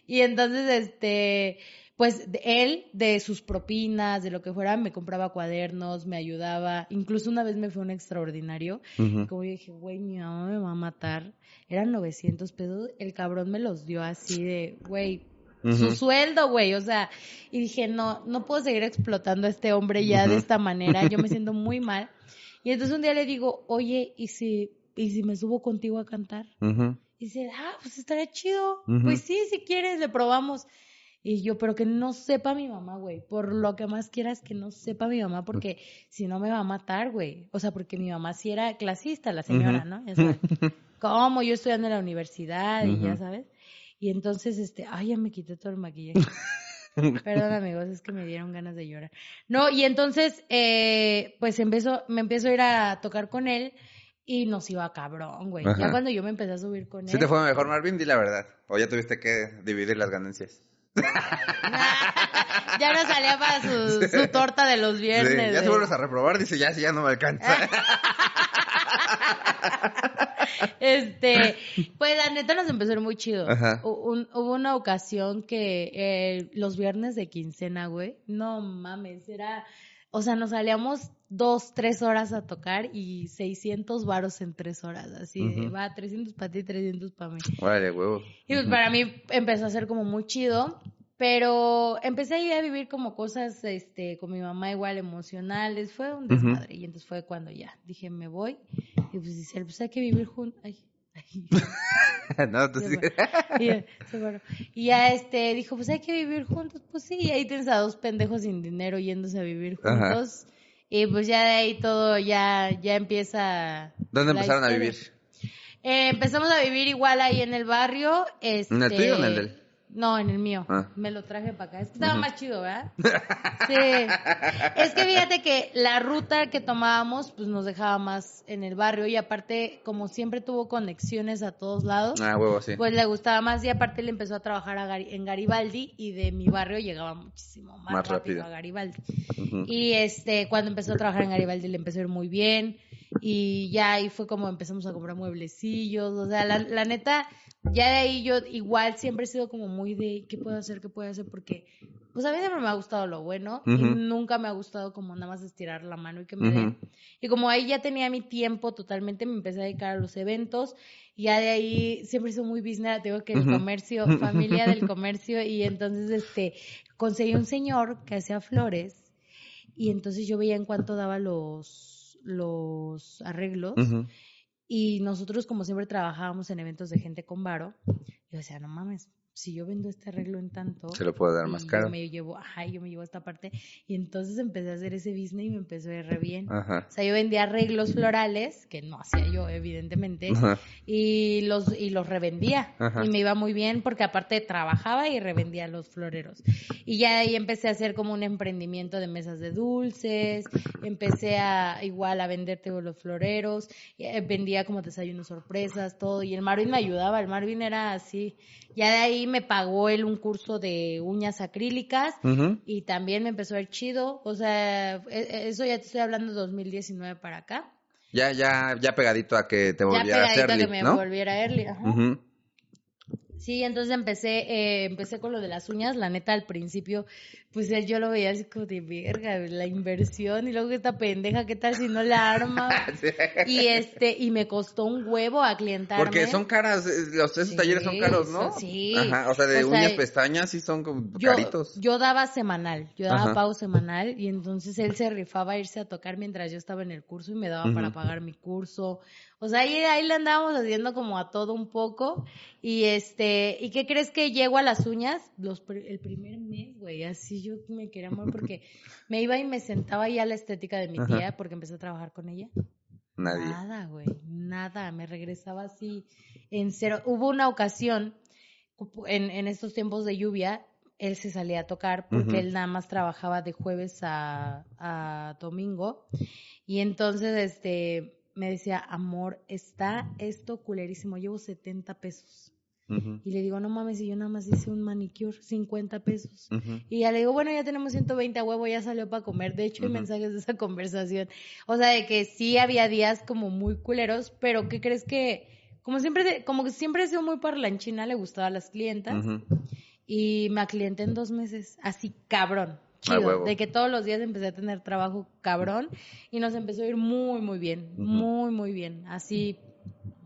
Y entonces, este, pues él, de sus propinas, de lo que fuera, me compraba cuadernos, me ayudaba. Incluso una vez me fue un extraordinario. Ujú. Como yo dije, güey, mi mamá me va a matar. Eran 900 pesos. El cabrón me los dio así de, güey, su sueldo, güey. O sea, y dije, no, no puedo seguir explotando a este hombre ya de esta manera. Yo me siento muy mal. Y entonces un día le digo, oye, ¿y si, y si me subo contigo a cantar? Y dice, ah, pues estaría chido. Pues sí, si quieres, le probamos. Y yo, pero que no sepa mi mamá, güey. Por lo que más quieras que no sepa mi mamá, porque si no me va a matar, güey. O sea, porque mi mamá sí era clasista, la señora. ¿no? Ya sabes. ¿Cómo? Yo estudiando en la universidad y ya sabes. Y entonces, este, ay, ya me quité todo el maquillaje. Perdón, amigos, es que me dieron ganas de llorar. No, y entonces, eh, pues empezó, me empezó a ir a tocar con él y nos iba cabrón, güey. Ajá. Ya cuando yo me empecé a subir con él. ¿Sí te fue mejor, Marvin? Di la verdad. ¿O ya tuviste que dividir las ganancias? ya no salía para su, su torta de los Sí, viernes. ya se vuelves a reprobar, dice, ya, sí, ya no me alcanza. Este, pues la neta nos empezó a ir muy chido. Un- hubo una ocasión que eh, los viernes de quincena, güey, no mames, era, o sea, nos salíamos dos, tres horas a tocar y 600 varos en tres horas, así de, va, 300 para ti, 300 para mí. Vale, huevo. Y pues para mí empezó a ser como muy chido, pero empecé ahí a vivir como cosas, este, con mi mamá igual emocionales, fue un desmadre, y entonces fue cuando ya dije, me voy, y pues dice, pues hay que vivir juntos, ay, ay. no, tú sí. Y. Y ya este dijo, pues hay que vivir juntos, pues sí, y ahí tienes a dos pendejos sin dinero yéndose a vivir Ajá. juntos. Y pues ya de ahí todo ya, ya empieza. ¿Dónde empezaron a vivir? Eh, empezamos a vivir igual ahí en el barrio. Este... ¿En el tuyo o en el del? No, en el mío. Ah. Me lo traje para acá. Es que estaba más chido, ¿verdad? Sí. Es que fíjate que la ruta que tomábamos, pues nos dejaba más en el barrio y aparte, como siempre tuvo conexiones a todos lados, Ah, huevo, sí. pues le gustaba más y aparte le empezó a trabajar a en Garibaldi y de mi barrio llegaba muchísimo más, Más rápido, rápido. a Garibaldi. Y este, cuando empezó a trabajar en Garibaldi le empezó a ir muy bien y ya ahí fue como empezamos a comprar mueblecillos, o sea, la, la neta, ya de ahí yo igual siempre he sido como muy de qué puedo hacer, qué puedo hacer, porque pues a mí siempre me ha gustado lo bueno y nunca me ha gustado como nada más estirar la mano y que me den. Y como ahí ya tenía mi tiempo totalmente, me empecé a dedicar a los eventos. Y ya de ahí siempre he sido muy business, tengo que el comercio, familia del comercio. Y entonces este conseguí un señor que hacía flores. Y entonces yo veía en cuánto daba los, los arreglos. Y nosotros, como siempre, trabajábamos en eventos de gente con varo. Yo decía, no mames, si yo vendo este arreglo en tanto. Se lo puedo dar más caro. Yo me llevo, ajá, yo me llevo esta parte. Y entonces empecé a hacer ese business y me empezó a ir re bien. Ajá. O sea, yo vendía arreglos florales, que no hacía yo, evidentemente, Ajá. y los, y los revendía. Ajá. Y me iba muy bien porque aparte trabajaba y revendía los floreros. Y ya ahí empecé a hacer como un emprendimiento de mesas de dulces, empecé a igual a venderte los floreros, eh, vendía como desayunos sorpresas, todo. Y el Marvin me ayudaba, el Marvin era así. Ya de ahí me pagó él un curso de uñas acrílicas y también me empezó a ir chido. O sea, e- e- eso ya te estoy hablando de 2019 para acá. Ya, ya, ya pegadito a que te Ya volviera a pegadito a que me ¿no? volviera early. Ajá. Sí, entonces empecé, eh, empecé con lo de las uñas, la neta al principio, pues él yo lo veía así como de verga, la inversión y luego esta pendeja, ¿qué tal si no la arma? Sí. y este, y me costó un huevo a clientarme. Porque son caras, eh, los esos Sí, talleres son caros, ¿no? sí. Ajá, o sea, de O sea, uñas, pestañas, sí son como yo, caritos. yo daba semanal, yo daba Ajá. pago semanal y entonces él se rifaba a irse a tocar mientras yo estaba en el curso y me daba para pagar mi curso. O sea, ahí, ahí le andábamos haciendo como a todo un poco y este, ¿y qué crees que llego a las uñas? Los, el primer mes, güey, así yo me quería morir porque me iba y me sentaba ya a la estética de mi tía porque empecé a trabajar con ella. Nadie. Nada, güey, nada, me regresaba así en cero. Hubo una ocasión en, en estos tiempos de lluvia, él se salía a tocar porque él nada más trabajaba de jueves a, a domingo y entonces este me decía, amor, está esto culerísimo, llevo 70 pesos. Y le digo, no mames, y yo nada más hice un manicure, 50 pesos. Y ya le digo, bueno, ya tenemos 120 a huevo, ya salió para comer. De hecho, hay Ujú. mensajes de esa conversación. O sea, de que sí había días como muy culeros, pero ¿qué crees que? Como siempre, como que siempre he sido muy parlanchina, le gustaba a las clientas. Y me aclienté en dos meses, así cabrón. Chido, de que todos los días empecé a tener trabajo cabrón y nos empezó a ir muy, muy bien, muy, muy bien. Así,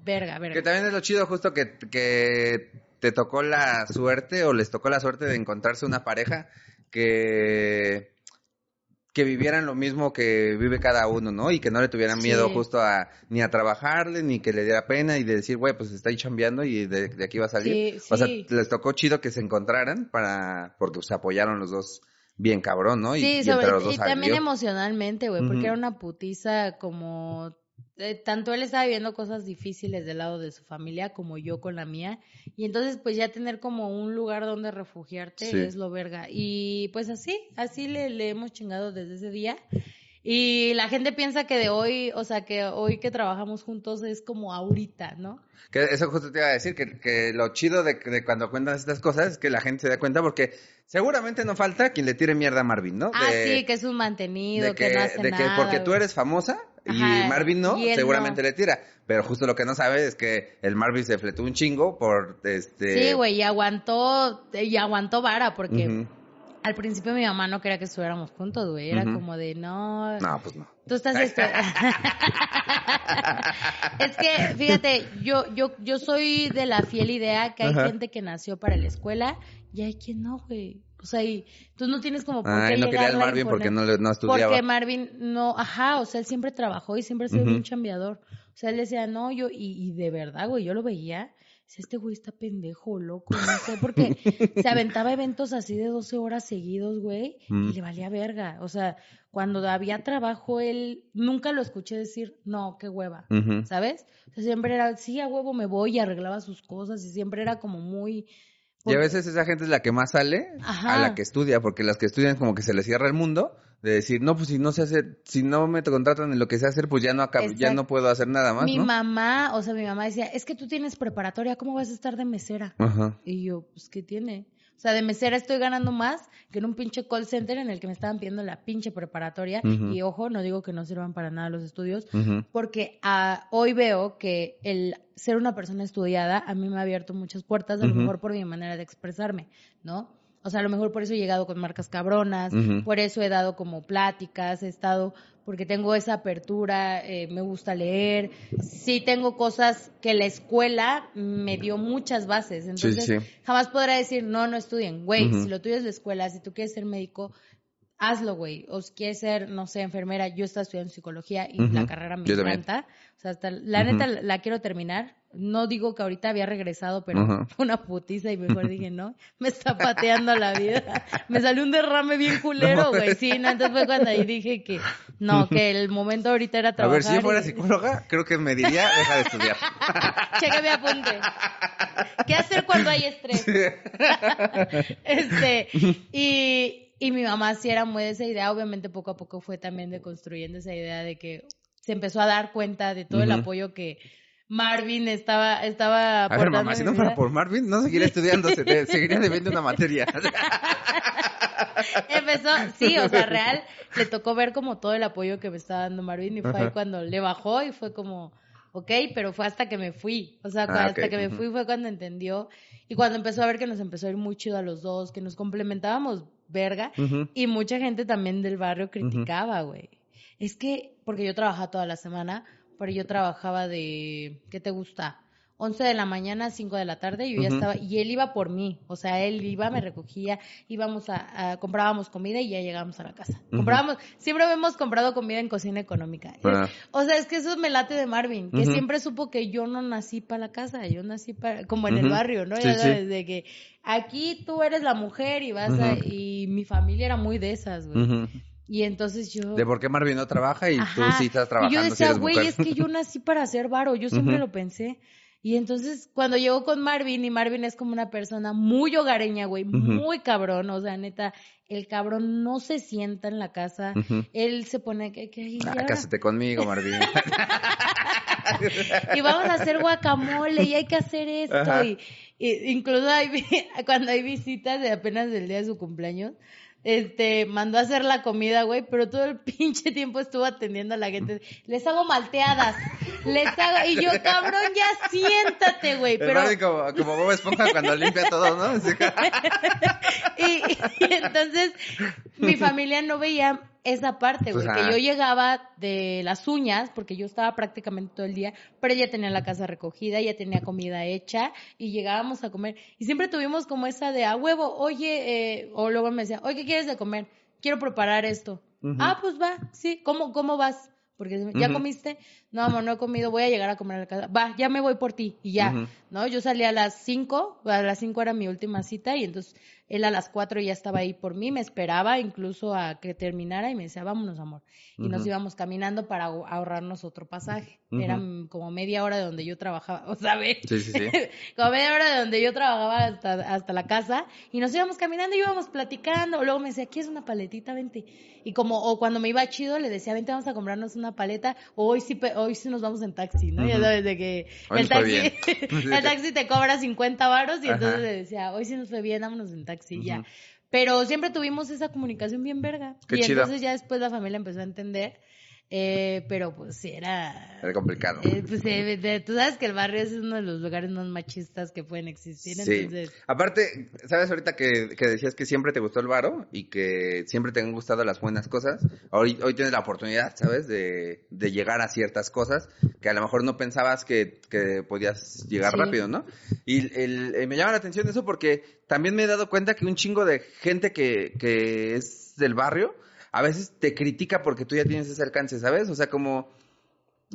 verga, verga. Que también es lo chido justo que, que te tocó la suerte o les tocó la suerte de encontrarse una pareja que que vivieran lo mismo que vive cada uno, ¿no? Y que no le tuvieran Sí. miedo justo a ni a trabajarle, ni que le diera pena y de decir, güey, pues está ahí chambeando y de, de aquí va a salir. Sí, O sea, sí. les tocó chido que se encontraran para porque se apoyaron los dos bien cabrón, ¿no? Y, Sí, y sobre- dos y también emocionalmente, güey, porque era una putiza como... eh, tanto él estaba viviendo cosas difíciles del lado de su familia como yo con la mía. Y entonces pues ya tener como un lugar donde refugiarte Sí. es lo verga. Y pues así, así le, le hemos chingado desde ese día. Y la gente piensa que de hoy, o sea, que hoy que trabajamos juntos es como ahorita, ¿no? Que eso justo te iba a decir, que, que lo chido de, de cuando cuentan estas cosas es que la gente se da cuenta porque seguramente no falta quien le tire mierda a Marvin, ¿no? Ah, sí, que es un mantenido, de que, que, no hace de que porque tú eres famosa y Ajá, Marvin no, y seguramente no. le tira. Pero justo lo que no sabe es que el Marvin se fletó un chingo por este. Sí, güey, y aguantó, y aguantó vara, porque al principio mi mamá no quería que estuviéramos juntos, güey. Era como de, no, No, pues no. tú estás esto. es que, fíjate, yo, yo, yo soy de la fiel idea que hay gente que nació para la escuela y hay quien no, güey. O sea, y tú no tienes como por Ay, no quería al Marvin porque no, no estudiaba. Porque Marvin no, ajá, o sea, él siempre trabajó y siempre ha sido un chambeador. O sea, él decía, no, yo, y, y de verdad, güey, yo lo veía. Este güey está pendejo, loco, no sé, porque se aventaba eventos así de 12 horas seguidos, güey, Mm. y le valía verga. O sea, cuando había trabajo, él nunca lo escuché decir, no, qué hueva. ¿sabes? O sea, siempre era, sí, a huevo me voy y arreglaba sus cosas y siempre era como muy... Y a veces esa gente es la que más sale Ajá. a la que estudia, porque las que estudian como que se les cierra el mundo de decir, no, pues si no se hace, si no me contratan en lo que sé hacer, pues ya no acabo, ya no puedo hacer nada más, mi ¿no? mamá, o sea, mi mamá decía, es que tú tienes preparatoria, ¿cómo vas a estar de mesera? Ajá. Y yo, pues, ¿qué tiene? O sea, de mesera estoy ganando más que en un pinche call center en el que me estaban pidiendo la pinche preparatoria. Y ojo, no digo que no sirvan para nada los estudios, porque ah, hoy veo que el ser una persona estudiada a mí me ha abierto muchas puertas, a lo mejor por mi manera de expresarme, ¿no? O sea, a lo mejor por eso he llegado con marcas cabronas, por eso he dado como pláticas, he estado, porque tengo esa apertura, eh, me gusta leer, sí tengo cosas que la escuela me dio muchas bases, entonces sí. jamás podrá decir, no, no estudien, güey, si lo tuyo es la escuela, si tú quieres ser médico, hazlo, güey. O si quieres ser, no sé, enfermera, yo estoy estudiando psicología y la carrera me Yo encanta. Sea, hasta, la neta la quiero terminar. No digo que ahorita había regresado, pero fue una putiza y mejor dije, no, me está pateando la vida. Me salió un derrame bien culero, güey. Sí, no, entonces fue cuando ahí dije que no, que el momento ahorita era A trabajar. ver, si yo fuera y- psicóloga, creo que me diría, deja de estudiar. Cheque mi apunte. ¿Qué hacer cuando hay estrés? este, y, y mi mamá sí era muy de esa idea. Obviamente, poco a poco fue también deconstruyendo esa idea de que se empezó a dar cuenta de todo el apoyo que Marvin estaba, estaba A ver, mamá, si no fuera por Marvin, no seguiría estudiando, se seguiría debiendo una materia. Empezó, sí, o sea, real, le tocó ver como todo el apoyo que me estaba dando Marvin y fue ahí cuando le bajó y fue como, ok, pero fue hasta que me fui, o sea, Ah, hasta que me fui fue cuando entendió y cuando empezó a ver que nos empezó a ir muy chido a los dos, que nos complementábamos verga y mucha gente también del barrio criticaba, güey. Es que, porque yo trabajaba toda la semana, pero yo trabajaba de, ¿qué te gusta? 11 de la mañana a 5 de la tarde y yo ya estaba, y él iba por mí, o sea, él iba, me recogía, íbamos a, a- comprábamos comida y ya llegábamos a la casa. Comprábamos, siempre hemos comprado comida en cocina económica. O sea, es que eso me late de Marvin, que siempre supo que yo no nací para la casa, yo nací para, como en el barrio, ¿no? Sí, ya sí. sabes, de que aquí tú eres la mujer y vas a, y mi familia era muy de esas, güey. Y entonces yo... De por qué Marvin no trabaja y tú Ajá. sí estás trabajando Y yo decía, güey, es que yo nací para hacer varo, yo siempre lo pensé. Y entonces, cuando llegó con Marvin, y Marvin es como una persona muy hogareña, güey, muy cabrón, o sea, neta, el cabrón no se sienta en la casa, él se pone que, que Ah, cásate conmigo, Marvin. y vamos a hacer guacamole y hay que hacer esto Ajá. y, y incluso hay, cuando hay visitas de apenas del día de su cumpleaños este mandó a hacer la comida güey pero todo el pinche tiempo estuvo atendiendo a la gente les hago malteadas les hago y yo cabrón ya siéntate güey pero como, como Bob Esponja cuando limpia todo, ¿no? Y, y entonces mi familia no veía esa parte, güey, que yo llegaba de las uñas, porque yo estaba prácticamente todo el día, pero ella tenía la casa recogida, ella tenía comida hecha y llegábamos a comer. Y siempre tuvimos como esa de a huevo, oye, eh, o luego me decía, oye, ¿qué quieres de comer? Quiero preparar esto. Ah, pues va, sí, ¿cómo, cómo vas? Porque ¿ya comiste? No, amor, no he comido, voy a llegar a comer a la casa. Va, ya me voy por ti y ya. ¿no? Yo salí a las 5, a las 5 era mi última cita y entonces él a las 4 ya estaba ahí por mí, me esperaba incluso a que terminara y me decía, vámonos, amor. Y nos íbamos caminando para ahor- ahorrarnos otro pasaje. Ujú. Era como media hora de donde yo trabajaba, o sea, ve, Sí, sí, sí. como media hora de donde yo trabajaba hasta, hasta la casa y nos íbamos caminando y íbamos platicando. Luego me decía, ¿quieres una paletita? Vente. Y como, o cuando me iba chido, le decía, vente, vamos a comprarnos una paleta, o hoy sí, hoy sí nos vamos en taxi, ¿no? Ya Ujú. sabes, de que Hoy el taxi, el taxi te cobra 50 varos y Ajá. entonces le decía, hoy sí nos fue bien, vámonos en taxi, ya. Pero siempre tuvimos esa comunicación bien verga. Qué y entonces ya después la familia empezó a entender, eh, pero pues sí era... Era complicado. eh, pues, eh, tú sabes que el barrio es uno de los lugares más machistas que pueden existir, Sí. entonces... Aparte, ¿sabes ahorita que, que decías que siempre te gustó el varo y que siempre te han gustado las buenas cosas? Hoy, hoy tienes la oportunidad, ¿sabes? De, de llegar a ciertas cosas que a lo mejor no pensabas que, que podías llegar Sí. rápido, ¿no? Y el- eh, me llama la atención eso porque también me he dado cuenta que un chingo de gente que, que es del barrio a veces te critica porque tú ya tienes ese alcance, ¿sabes? O sea, como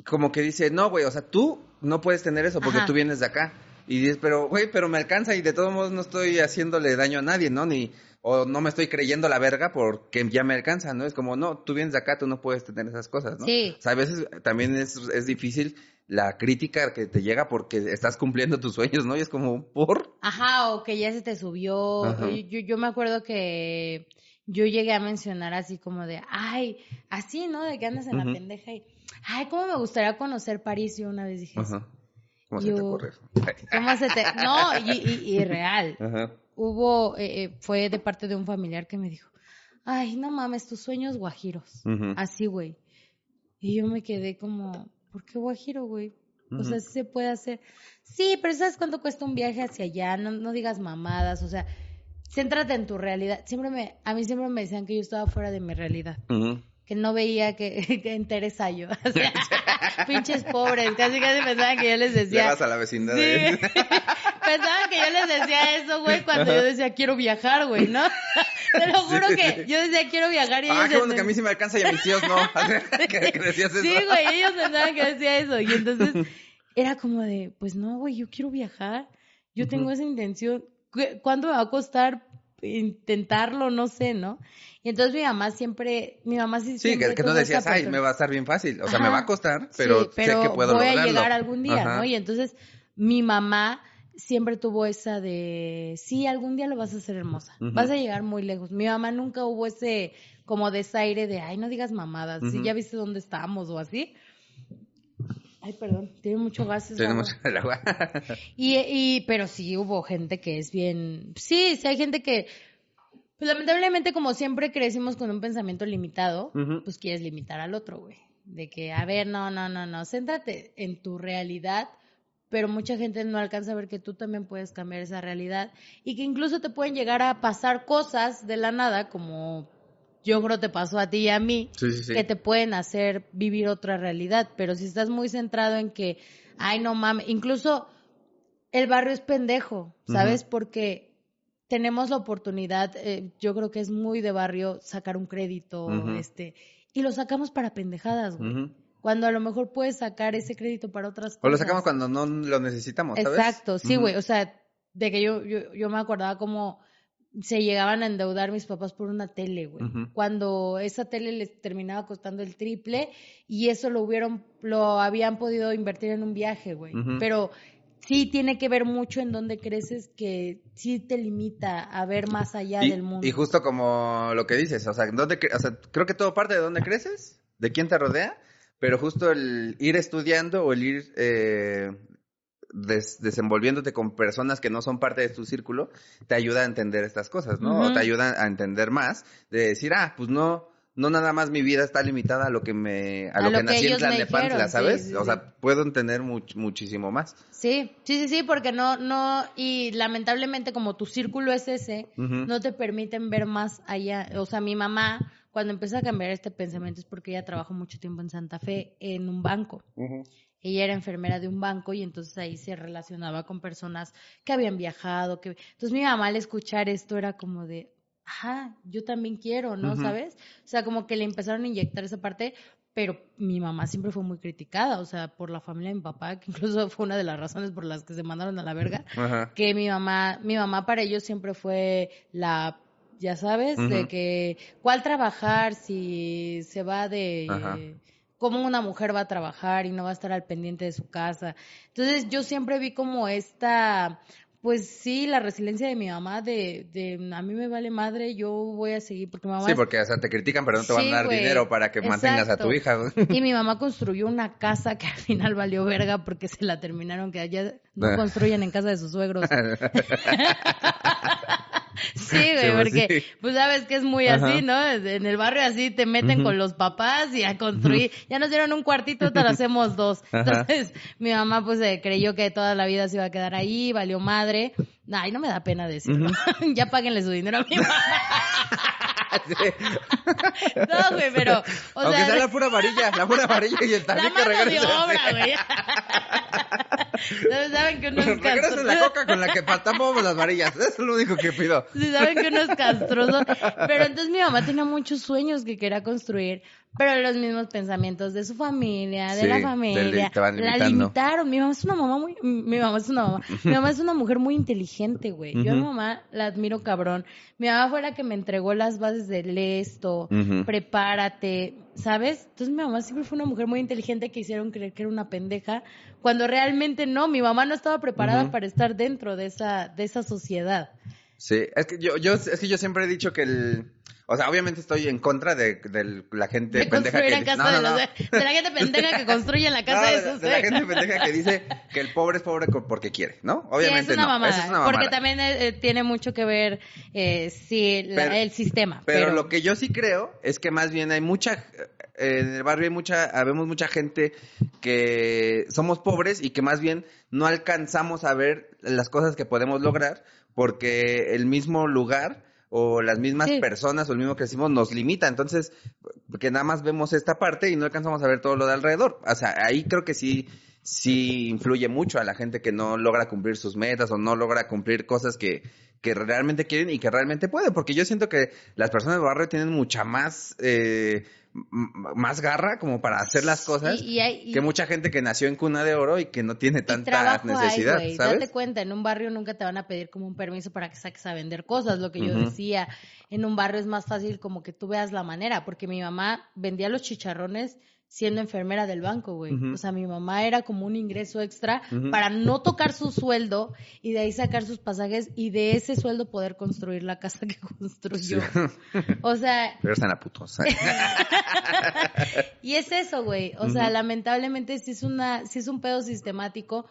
como que dice, no, güey, o sea, tú no puedes tener eso porque Ajá. tú vienes de acá. Y dices, pero, güey, pero me alcanza y de todos modos no estoy haciéndole daño a nadie, ¿no? Ni, o no me estoy creyendo la verga porque ya me alcanza, ¿no? Es como, no, tú vienes de acá, tú no puedes tener esas cosas, ¿no? Sí. O sea, a veces también es, es difícil la crítica que te llega porque estás cumpliendo tus sueños, ¿no? Y es como, ¿por? Ajá, o que ya se te subió. Ajá. Yo, yo, yo me acuerdo que yo llegué a mencionar así como de, ay, así, ¿no? De que andas en la pendeja y, ay, ¿cómo me gustaría conocer París? Yo una vez dije eso. ¿Cómo se te ocurre? ¿Cómo se te...? No, y, y, y real. Hubo, eh, eh, fue de parte de un familiar que me dijo, ay, no mames, tus sueños guajiros. Así, güey. Y yo me quedé como, ¿por qué guajiro, güey? O sea, sí se puede hacer. Sí, pero ¿sabes cuánto cuesta un viaje hacia allá? No, no digas mamadas, o sea, céntrate en tu realidad. Siempre me, a mí siempre me decían que yo estaba fuera de mi realidad. Que no veía que, que yo. O sea, pinches pobres, casi casi pensaban que yo les decía. Llegas a la vecindad. Sí. de- Pensaban que yo les decía eso, güey, cuando yo decía quiero viajar, güey, ¿no? Te lo juro que yo decía quiero viajar y ellos Ah, bueno que a mí sí me alcanza y a mis tíos no. que, que decías eso. Sí, güey, ellos pensaban que decía eso. Y entonces era como de, pues no, güey, yo quiero viajar. Yo tengo esa intención. ¿Cu- ¿Cuánto me va a costar intentarlo? No sé, ¿no? Y entonces mi mamá siempre, mi mamá sí Sí, siempre que, que no decías, ay, apertura". me va a estar bien fácil. O sea, Ajá. me va a costar, pero, Sí, pero sé que puedo voy lograrlo. a llegar algún día, Ajá. ¿no? Y entonces mi mamá siempre tuvo esa de, sí, algún día lo vas a hacer hermosa, vas a llegar muy lejos. Mi mamá nunca hubo ese como desaire de, ay, no digas mamadas, si Ujú. ya viste dónde estamos o así. Ay, perdón, tiene mucho gas. Tenemos agua. el agua. Y, y, pero sí hubo gente que es bien, sí, sí hay gente que, pues lamentablemente como siempre crecimos con un pensamiento limitado, pues quieres limitar al otro, güey. De que, a ver, no, no, no, no, céntrate en tu realidad, pero mucha gente no alcanza a ver que tú también puedes cambiar esa realidad y que incluso te pueden llegar a pasar cosas de la nada, como yo creo te pasó a ti y a mí, Sí, sí, sí. que te pueden hacer vivir otra realidad, pero si estás muy centrado en que, ay, no mames, incluso el barrio es pendejo, ¿sabes? Porque tenemos la oportunidad, eh, yo creo que es muy de barrio sacar un crédito, este, y lo sacamos para pendejadas, güey. Cuando a lo mejor puedes sacar ese crédito para otras cosas. O lo sacamos cuando no lo necesitamos, ¿sabes? Exacto, sí, güey. O sea, de que yo, yo, yo me acordaba como se llegaban a endeudar mis papás por una tele, güey. Cuando esa tele les terminaba costando el triple y eso lo hubieron, lo habían podido invertir en un viaje, güey. Pero sí tiene que ver mucho en dónde creces que sí te limita a ver más allá y, del mundo. y justo como lo que dices, o sea, ¿dónde o sea, creo que todo parte de dónde creces, de quién te rodea, pero justo el ir estudiando o el ir eh, des- desenvolviéndote con personas que no son parte de tu círculo, te ayuda a entender estas cosas, ¿no? O te ayuda a entender más, de decir, ah, pues no, no nada más mi vida está limitada a lo que me, a, lo, que, nací en Tlalnepantla, dijeron, sí, ¿sabes? sí, o sí. sea, puedo entender much- muchísimo más. Sí, sí, sí, sí, porque no, no, y lamentablemente como tu círculo es ese, no te permiten ver más allá. O sea, mi mamá, cuando empezó a cambiar este pensamiento es porque ella trabajó mucho tiempo en Santa Fe en un banco. Ella era enfermera de un banco y entonces ahí se relacionaba con personas que habían viajado. Que... Entonces mi mamá al escuchar esto era como de, ajá, yo también quiero, ¿no? ¿Sabes? O sea, como que le empezaron a inyectar esa parte, pero mi mamá siempre fue muy criticada, o sea, por la familia de mi papá, que incluso fue una de las razones por las que se mandaron a la verga que mi mamá, mi mamá para ellos siempre fue la, ya sabes, de que cuál trabajar si se va de Ajá. cómo una mujer va a trabajar y no va a estar al pendiente de su casa. Entonces yo siempre vi como esta pues sí, la resiliencia de mi mamá de, de a mí me vale madre, yo voy a seguir porque mi mamá Sí, porque o sea, te critican, pero no te van Sí, a dar dinero para que mantengas a tu hija. Y mi mamá construyó una casa que al final valió verga porque se la terminaron, que allá no Ah. construyen en casa de sus suegros. Sí, güey, porque sí. pues sabes que es muy Ajá. así, ¿no? En el barrio así te meten con los papás y a construir. Ya nos dieron un cuartito, te lo hacemos dos. Ajá. Entonces, mi mamá pues eh, creyó que toda la vida se iba a quedar ahí, valió madre. Ay, no me da pena decirlo. ya páguenle su dinero a mi mamá. No, güey, pero, o Aunque sea, sea la pura varilla, la pura varilla y el la mano de regresa. obra, güey. ¿Saben- ¿Saben que uno es castroso? la coca con la que patamos las varillas. Eso es lo único que pido. Sí, saben que uno es castroso. Pero entonces mi mamá tenía muchos sueños que quería construir, pero los mismos pensamientos de su familia, de Sí, la familia, te van la limitaron. Mi mamá es una mamá muy, mi mamá es una mamá, mi mamá es una mujer muy inteligente, güey. Yo a mi mamá la admiro cabrón. Mi mamá fue la que me entregó las bases de lee esto, prepárate, ¿sabes? Entonces mi mamá siempre fue una mujer muy inteligente que hicieron creer que era una pendeja, cuando realmente no, mi mamá no estaba preparada para estar dentro de esa, de esa sociedad. Sí, es que yo, yo, es que yo siempre he dicho que el, o sea, obviamente estoy en contra de, de la gente de pendeja que casa no, no, no. de la gente pendeja que construye la casa de sus de la gente pendeja que dice que el pobre es pobre porque quiere, ¿no? Obviamente sí, es una no. mamada, Eso es una mamada. porque también eh, eh, tiene mucho que ver, eh, sí, la- Pero- el sistema. Pero, Pero, lo que yo sí creo es que más bien hay mucha, eh, en el barrio hay mucha, habemos mucha gente que somos pobres y que más bien no alcanzamos a ver las cosas que podemos lograr porque el mismo lugar o las mismas Sí. personas o el mismo que decimos nos limita. Entonces, que nada más vemos esta parte y no alcanzamos a ver todo lo de alrededor. O sea, ahí creo que sí, sí influye mucho a la gente que no logra cumplir sus metas o no logra cumplir cosas que, que realmente quieren y que realmente pueden. Porque yo siento que las personas del barrio tienen mucha más, eh, más garra como para hacer las cosas Sí, y hay- y- que mucha gente que nació en cuna de oro y que no tiene tanta hay, necesidad, güey. ¿sabes? Date cuenta, en un barrio nunca te van a pedir como un permiso para que saques a vender cosas, lo que yo decía. En un barrio es más fácil como que tú veas la manera, porque mi mamá vendía los chicharrones siendo enfermera del banco, güey. O sea, mi mamá era como un ingreso extra para no tocar su sueldo y de ahí sacar sus pasajes y de ese sueldo poder construir la casa que construyó. O sea, Pero están a putos. y es eso, güey. O sea, lamentablemente sí es una, sí es un pedo sistemático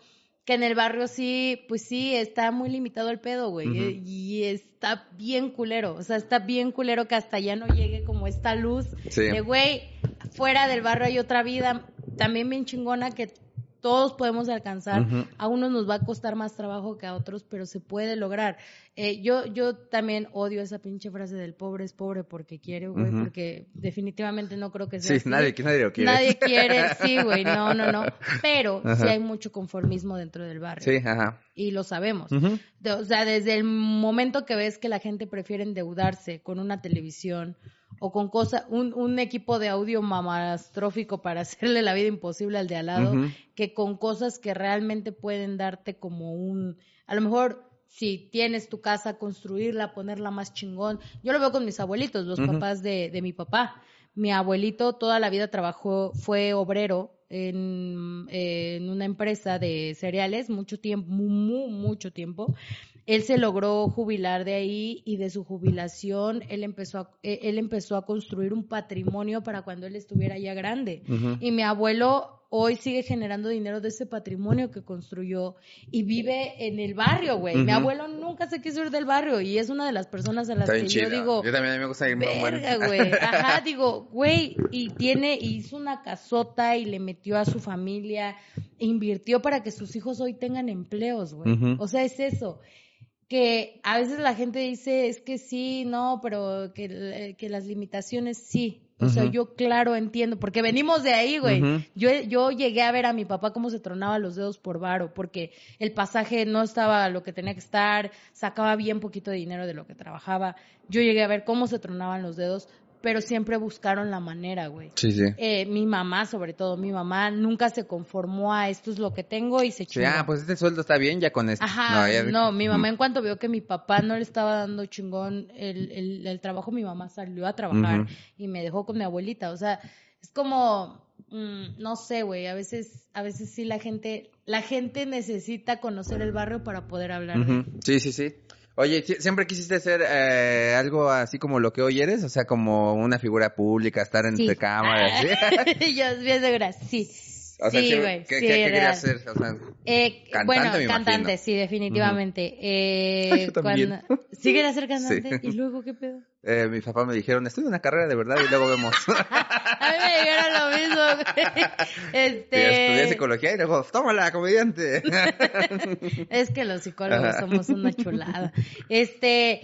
que en el barrio sí, pues sí, está muy limitado el pedo, güey. Y está bien culero. O sea, está bien culero que hasta ya no llegue como esta luz Sí. de, güey, fuera del barrio hay otra vida también bien chingona que todos podemos alcanzar. A unos nos va a costar más trabajo que a otros, pero se puede lograr. Eh, yo, yo también odio esa pinche frase del pobre es pobre porque quiere, güey, porque definitivamente no creo que sea Sí, así. nadie, nadie lo quiere. Nadie quiere, sí, güey, no, no, no. Pero sí hay mucho conformismo dentro del barrio. Sí, ajá. Y lo sabemos. De- O sea, desde el momento que ves que la gente prefiere endeudarse con una televisión o con cosas, un, un equipo de audio mamastrófico para hacerle la vida imposible al de al lado, que con cosas que realmente pueden darte como un, a lo mejor si tienes tu casa, construirla, ponerla más chingón. Yo lo veo con mis abuelitos, los papás de, de mi papá. Mi abuelito toda la vida trabajó, fue obrero en, en una empresa de cereales, mucho tiempo, mu- mu- mucho tiempo. Él se logró jubilar de ahí y de su jubilación él empezó a, eh, él empezó a construir un patrimonio para cuando él estuviera ya grande. Y mi abuelo hoy sigue generando dinero de ese patrimonio que construyó y vive en el barrio, güey. Mi abuelo nunca se quiso ir del barrio y es una de las personas a las Está que yo digo, Yo también a mí me gusta irme verga, güey. Ajá, digo, güey, y tiene, hizo una casota y le metió a su familia, invirtió para que sus hijos hoy tengan empleos, güey. O sea, es eso que a veces la gente dice es que sí, no, pero que, que las limitaciones sí. O sea, yo claro entiendo, porque venimos de ahí, güey. Yo, yo llegué a ver a mi papá cómo se tronaba los dedos por varo, porque el pasaje no estaba lo que tenía que estar, sacaba bien poquito de dinero de lo que trabajaba. Yo llegué a ver cómo se tronaban los dedos, pero siempre buscaron la manera, güey. Sí, sí. Eh, mi mamá, sobre todo, mi mamá nunca se conformó a esto es lo que tengo y se Sí, chingó. ah, pues este sueldo está bien ya con esto. Ajá, ya- no, mi mamá en cuanto vio que mi papá no le estaba dando chingón el, el, el trabajo, mi mamá salió a trabajar y me dejó con mi abuelita. O sea, es como, mm, no sé, güey, a veces, a veces sí la gente, la gente necesita conocer el barrio para poder hablar de Ujú. Sí, sí, sí. Oye, ¿sie- ¿siempre quisiste ser eh, algo así como lo que hoy eres? O sea, como una figura pública, estar entre Sí. cámaras. ¿sí? Yo bien segura, sí. O sea, sí, ¿qué- güey. ¿qué, sí, qué-? O sea, Eh, Cantante, bueno, me cantante, imagino. sí, definitivamente. Eh, Yo cuando- ¿Sí querías ser cantante? Sí. ¿Y luego qué pedo? eh, mis papás me dijeron, estudia una carrera de verdad y luego vemos. A mí me dijeron lo mismo, güey. Y estudié Este, psicología y luego, tómala, comediante. es que los psicólogos Ajá. somos una chulada. Este,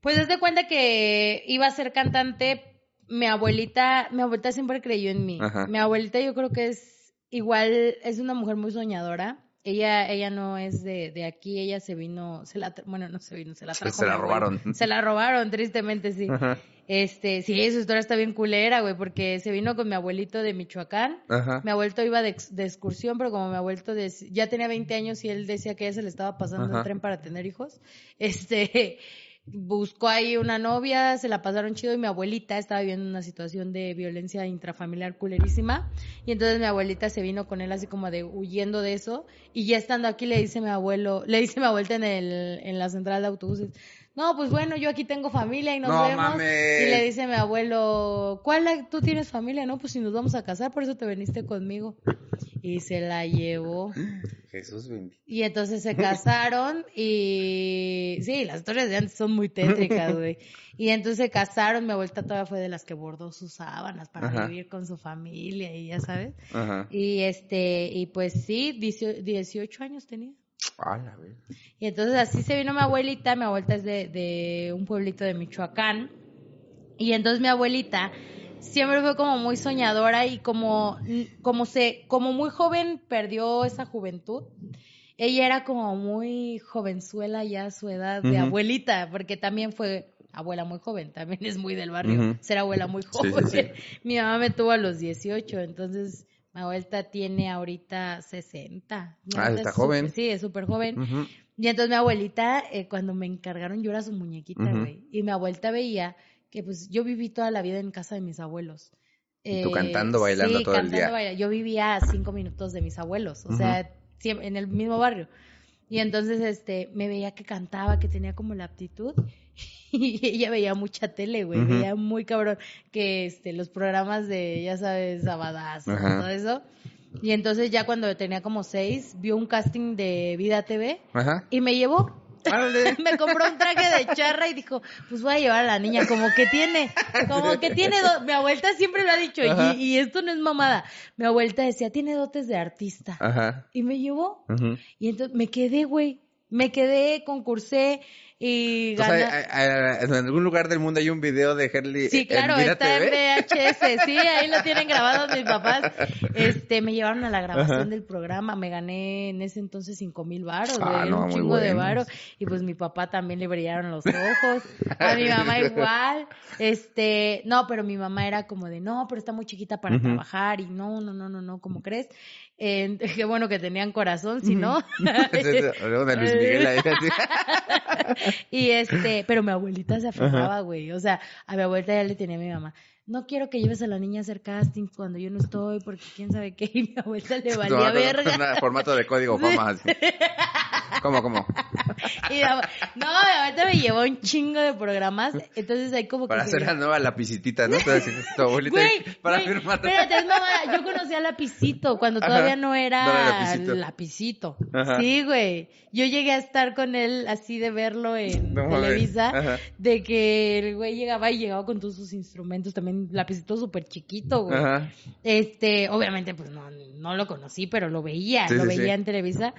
pues desde cuenta que iba a ser cantante, mi abuelita, mi abuelita siempre creyó en mí. Ajá. Mi abuelita yo creo que es igual, es una mujer muy soñadora. Ella, ella no es de, de aquí, ella se vino, se la, bueno, no se vino, se la trajo. se la robaron. Se la robaron, tristemente, sí. Ajá. Este, sí, su historia está bien culera, güey, porque se vino con mi abuelito de Michoacán. Ajá. Mi abuelito iba de, de excursión, pero como mi abuelito dec- ya tenía 20 años y él decía que ya se le estaba pasando Ajá. el tren para tener hijos, este, buscó ahí una novia, se la pasaron chido y mi abuelita estaba viviendo una situación de violencia intrafamiliar culerísima. Y entonces mi abuelita se vino con él así como de huyendo de eso. Y ya estando aquí le dice mi abuelo, le dice mi abuelita en el, en la central de autobuses, no, pues bueno, yo aquí tengo familia y nos No vemos. mames. Y le dice mi abuelo, ¿cuál la- tú tienes familia? No, pues si nos vamos a casar, por eso te viniste conmigo. Y se la llevó. Jesús bendito. Y entonces se casaron y sí, las historias de antes son muy tétricas, güey. Y entonces se casaron, mi abuelita todavía fue de las que bordó sus sábanas para Ajá. vivir con su familia y ya sabes. Ajá. Y este, y pues sí, 18 18 años tenía. Y entonces así se vino mi abuelita, mi abuelita es de, de un pueblito de Michoacán. Y entonces mi abuelita siempre fue como muy soñadora y como, como se, como muy joven perdió esa juventud. Ella era como muy jovenzuela ya a su edad de abuelita, porque también fue abuela muy joven, también es muy del barrio, ser abuela muy joven. sí, sí. Mi mamá me tuvo a los 18, entonces abuelita tiene ahorita 60. Mi Ah, está es joven. Sí, es súper joven. Y entonces mi abuelita, eh, cuando me encargaron, yo era su muñequita, güey. Y mi abuelita veía que pues yo viví toda la vida en casa de mis abuelos. Eh, Y tú cantando, bailando sí, todo el día. bailando. Yo vivía a cinco minutos de mis abuelos, o sea, siempre, en el mismo barrio. Y entonces este me veía que cantaba, que tenía como la aptitud. Y ella veía mucha tele, güey. Veía muy cabrón que este los programas de, ya sabes, Sabadazo, todo eso. Y entonces ya cuando tenía como seis, vio un casting de Vida TV Ajá. y me llevó. Me compró un traje de charra y dijo, pues voy a llevar a la niña, como que tiene, como que tiene, do- mi abuelita siempre lo ha dicho, y, y esto no es mamada, mi abuelita decía, tiene dotes de artista, Ajá. y me llevó, y entonces me quedé, güey, me quedé, concursé, y gané. en algún lugar del mundo hay un video de Herley Sí, claro, en Vida está TV. en VHS, sí, ahí lo tienen grabado mis papás. Este, me llevaron a la grabación Ajá. del programa, me gané en ese entonces cinco mil varos, Ah, no, un chingo de varos. Y pues mi papá también le brillaron los ojos, a mi mamá igual. Este, no, pero mi mamá era como de, no, pero está muy chiquita para trabajar y no, no, no, no, no, ¿cómo crees? Eh, qué bueno que tenían corazón, si no. Y este, pero mi abuelita se aferraba, güey. O sea, a mi abuelita ya le tenía a mi mamá. No quiero que lleves a la niña a hacer casting cuando yo no estoy, porque quién sabe qué. Y mi abuelita le valía Tomando- verga. una- formato de código fama. así. ¿Cómo, cómo? Y abue- no, mi abuelita me llevó un chingo de programas. Entonces ahí como que. Para se- hacer la nueva lapicitita, ¿no? Tu abuelita Güey, para güey, firmar. espérate, es mamada. Yo conocí a Lapicito cuando Ajá. todavía no era, No Lapicito. Lapicito. Sí, güey. Yo llegué a estar con él así de verlo en No. Televisa, de que el güey llegaba y llegaba con todos sus instrumentos, también Lapicito súper chiquito, güey. Ajá. Este, obviamente, pues no, no lo conocí, pero lo veía, Sí, lo sí, veía sí. en Televisa.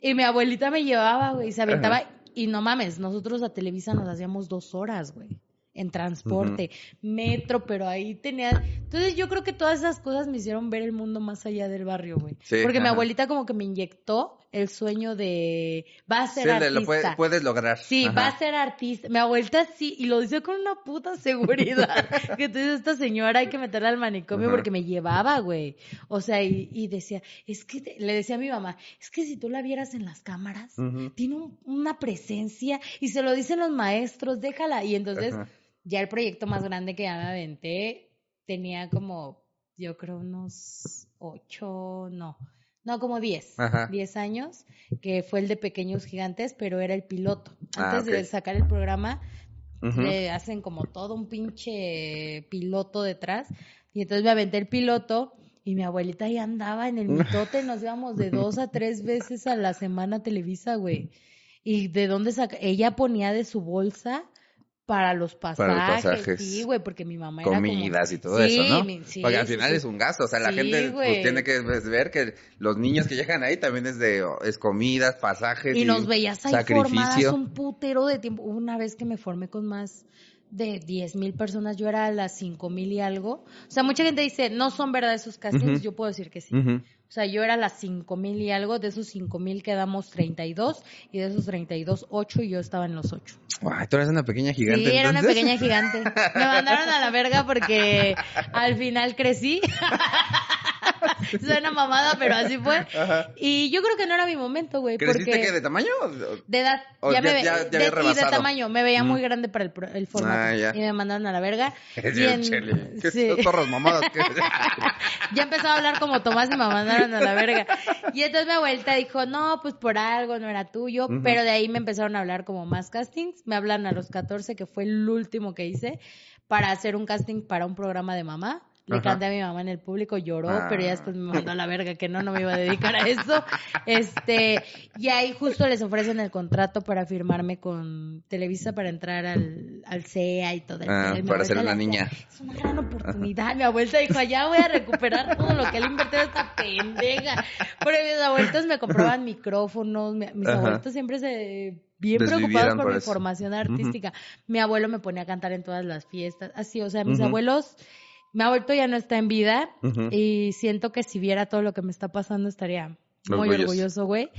Y mi abuelita me llevaba, güey, se aventaba. Ajá. Y no mames, nosotros a Televisa nos hacíamos dos horas, güey. En transporte, metro, pero ahí tenía. Entonces yo creo que todas esas cosas me hicieron ver el mundo más allá del barrio, güey. Sí, Porque mi abuelita como que me inyectó el sueño de va a ser Sí, artista. lo puede- puedes lograr. Sí, Ajá. va a ser artista. Mi abuelita sí, y lo dice con una puta seguridad. que tú dices, esta señora hay que meterla al manicomio Ajá. porque me llevaba, güey. O sea, y, y decía, es que, te- le decía a mi mamá, es que si tú la vieras en las cámaras, tiene un- una presencia, y se lo dicen los maestros, déjala. Y entonces, ya el proyecto más grande que ya me aventé, tenía como, yo creo, unos ocho, no. No, como diez. Ajá. Diez años, que fue el de Pequeños Gigantes, pero era el piloto. Ah, Antes de sacar el programa, le hacen como todo un pinche piloto detrás. Y entonces me aventé el piloto y mi abuelita ya andaba en el mitote. Nos íbamos de dos a tres veces a la semana a Televisa, güey. ¿Y de dónde saca? Ella ponía de su bolsa para los pasajes. Para los pasajes. Sí, güey, porque mi mamá era como- comidas y todo Sí, eso, ¿no? mi- sí, Porque al final sí. es un gasto, o sea, la gente pues, tiene que pues, ver que los niños que llegan ahí también es de es comidas, pasajes Y nos veías ahí formadas sacrificio. un putero de tiempo. Una vez que me formé con más de 10 mil personas, yo era a las 5 mil y algo. O sea, mucha gente dice, no son verdad esos castings, yo puedo decir que sí. Ujú. O sea, yo era las 5 mil y algo, de esos 5 mil quedamos 32 y de esos 32, 8 y yo estaba en los 8. Ay, tú eres una pequeña gigante. Sí, era una pequeña gigante. Me mandaron a la verga porque al final crecí. Suena mamada, pero así fue. Ajá. Y yo creo que no era mi momento, güey. ¿Creciste porque... qué, de tamaño? De edad, O ya, ya- me ve- ya- ya de, había y de tamaño, me veía Mm. muy grande para el, pro- el formato. Ah, ya. Y me mandaron a la verga. Es Y en- chele. ¿Qué sí. estos torros mamadas que ya empezaba a hablar como Tomás y me mandaron a la verga. Y entonces mi abuelita dijo, no, pues por algo no era tuyo. Pero de ahí me empezaron a hablar como más castings. Me hablan a los 14, que fue el último que hice, para hacer un casting para un programa de mamá. Le Ajá. canté a mi mamá en el público, lloró, Ah. pero ya después me mandó a la verga que no, no me iba a dedicar a eso. Este, y ahí justo les ofrecen el contrato para firmarme con Televisa para entrar al, al CEA y todo. el Ah. Y para ser una niña. decía, Es una gran oportunidad. Mi abuelita dijo, allá voy a recuperar todo lo que he invertido esta pendeja. Pero mis abuelitos me compraban micrófonos, mi- mis Ajá. abuelitos siempre se bien preocupados por, por mi formación artística. Mi abuelo me ponía a cantar en todas las fiestas, así, o sea, mis abuelos, mi abuelito ya no está en vida y siento que si viera todo lo que me está pasando estaría muy Orgulloso. orgulloso, güey.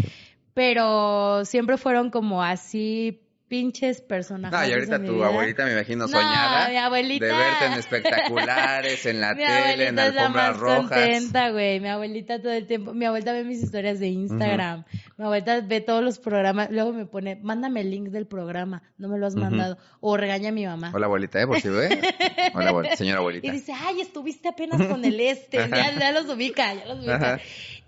Pero siempre fueron como así pinches personajes. No, y ahorita tu vida. abuelita me imagino No, soñada mi abuelita. de verte en espectaculares, en la Mi tele, en alfombras rojas. contenta, güey. Mi abuelita todo el tiempo. Mi abuelita ve mis historias de Instagram. Mi abuelita ve todos los programas. Luego me pone, mándame el link del programa. No me lo has mandado. O regaña a mi mamá. Hola abuelita, ¿eh? Por si ve. Hola señora abuelita. Y dice, ay, estuviste apenas con el este. ya, ya los ubica, ya los ubica. Ajá.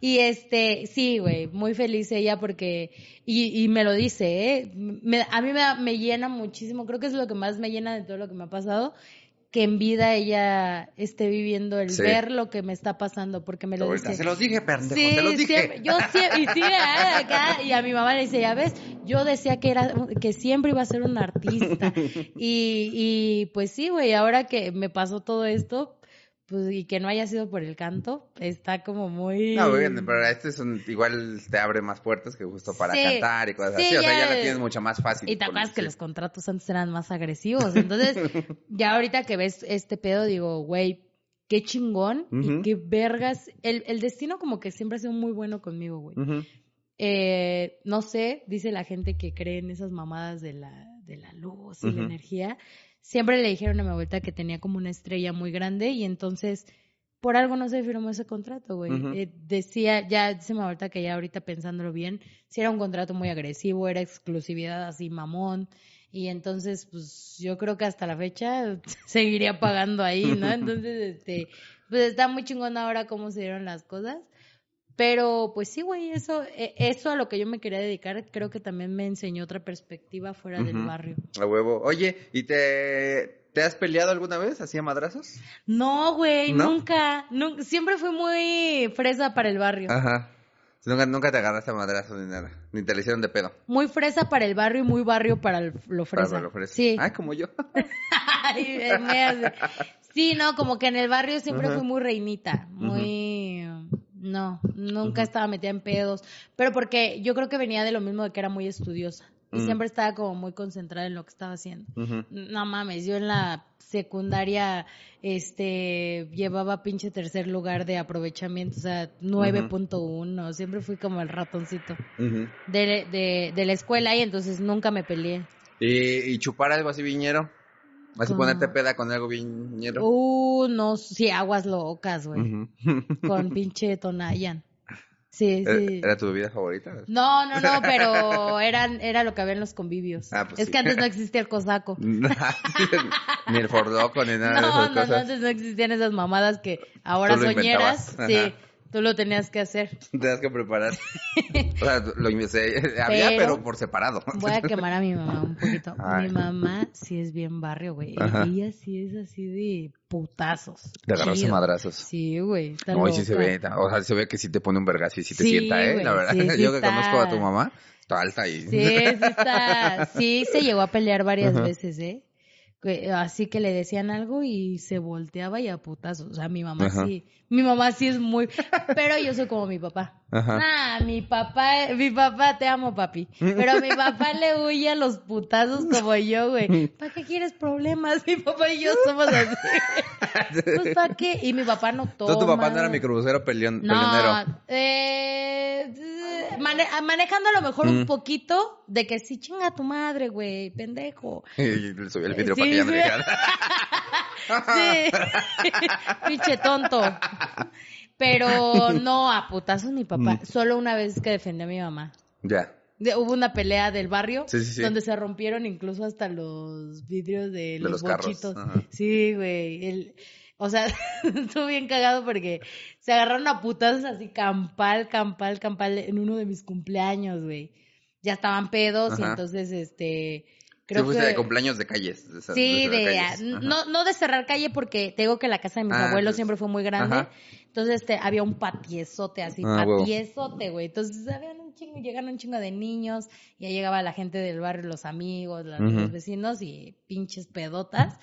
Y este, sí, güey, muy feliz ella porque, y, y me lo dice, ¿eh? Me- a mí me, me llena muchísimo, creo que es lo que más me llena de todo lo que me ha pasado, que en vida ella esté viviendo el Sí. ver lo que me está pasando, porque me lo dice. Se los dije, pendejo, Sí, se los dije. siempre- yo siempre, y sigue acá, y a mi mamá le dice, ya ves, yo decía que era, que siempre iba a ser un artista. Y, y pues sí, güey, ahora que me pasó todo esto, pues, y que no haya sido por el canto, está como muy... No, bien, pero este es un, igual te abre más puertas que justo para Sí. cantar y cosas Sí, así. O sea, ya la tienes mucho más fácil. Y te acuerdas que sí. los contratos antes eran más agresivos. Entonces, ya ahorita que ves este pedo, digo, güey, qué chingón y qué vergas. El, el destino como que siempre ha sido muy bueno conmigo, güey. Eh, no sé, dice la gente que cree en esas mamadas de la, de la luz y la energía. Siempre le dijeron a mi abuelita que tenía como una estrella muy grande y entonces por algo no se firmó ese contrato, güey. Eh, decía, ya dice mi abuelita que ya ahorita pensándolo bien, si era un contrato muy agresivo, era exclusividad así mamón. Y entonces, pues yo creo que hasta la fecha seguiría pagando ahí, ¿no? Entonces, este, pues está muy chingón ahora cómo se dieron las cosas. Pero pues sí, güey, eso, eh, eso a lo que yo me quería dedicar, creo que también me enseñó otra perspectiva fuera del barrio. A huevo. Oye, ¿y te, te has peleado alguna vez así a madrazos? No, güey, ¿No? nunca, nunca, siempre fui muy fresa para el barrio. Ajá. Nunca, nunca te agarraste a madrazos ni nada. Ni te le hicieron de pedo. Muy fresa para el barrio y muy barrio para el- lo fresa. Para lo fresa. Sí. Ay, como yo. Ay, me hace- Sí, no, como que en el barrio siempre fui muy reinita, muy... No, nunca estaba metida en pedos, pero porque yo creo que venía de lo mismo de que era muy estudiosa y Mm. siempre estaba como muy concentrada en lo que estaba haciendo. No mames, yo en la secundaria este llevaba pinche tercer lugar de aprovechamiento, o sea, 9.1, siempre fui como el ratoncito de, de la escuela y entonces nunca me peleé. ¿Y, y chupar algo así viñero? Así ¿Cómo? ponerte peda con algo viñero. Uh, no, sí, aguas locas, güey. Con pinche Tonayan. Sí, ¿Era, sí. era tu bebida favorita? No, no, no, pero eran, era lo que había en los convivios. Ah, pues es sí. que antes no existía el cosaco. ni el fordoco, ni nada de No, esas no, no, antes no existían esas mamadas que ahora soñeras. Sí, Ajá. Tú lo tenías que hacer. Tenías que preparar. o sea, lo inventé. Había, Pero- pero por separado. Voy a quemar a mi mamá un poquito. Ay. Mi mamá sí es bien barrio, güey. Ajá. Ella sí es así de putazos. De agarrarse madrazos. Sí, güey. No, sí se ve, o sea, se ve que sí te pone un vergazo y sí te Sí, sienta, ¿eh? La verdad, sí, sí yo que está. conozco a tu mamá, está alta y... Sí, sí está. Sí, se llegó a pelear varias veces, ¿eh? Así que le decían algo y se volteaba y a putazos. O sea, mi mamá Ajá. sí. Mi mamá sí es muy. Pero yo soy como mi papá. Ajá. Nah, mi papá, mi papá, te amo, papi. Pero mi papá le huye a los putazos como yo, güey. ¿Para qué quieres problemas? Mi papá y yo somos así. Pues, ¿para qué? Y mi papá no toma. Entonces tu papá no era mi crucero peleón, peleonero. No, eh, mane- manejando a lo mejor un Mm. poquito de que sí chinga a tu madre, güey, pendejo. Y le subí el vidrio Sí, para ya sí. pinche tonto. Pero no, a putazos mi papá. Mm. Solo una vez que defendí a mi mamá. Ya. De- hubo una pelea del barrio Sí, sí, sí. donde se rompieron incluso hasta los vidrios de, los, los bochitos. Sí, güey. o sea, estuvo bien cagado porque se agarraron a putazos así campal, campal, campal en uno de mis cumpleaños, güey. Ya estaban pedos y entonces, este, Creo fuiste que... de cumpleaños de calles. de Sí, de, calles. No, no de cerrar calle porque te digo que la casa de mis Ah, abuelos pues, siempre fue muy grande. ajá. Entonces este, había un patiezote así, Ah, patiezote, güey. Entonces habían un chingo, llegaron un chingo de niños, ya llegaba la gente del barrio, los amigos, los vecinos y pinches pedotas.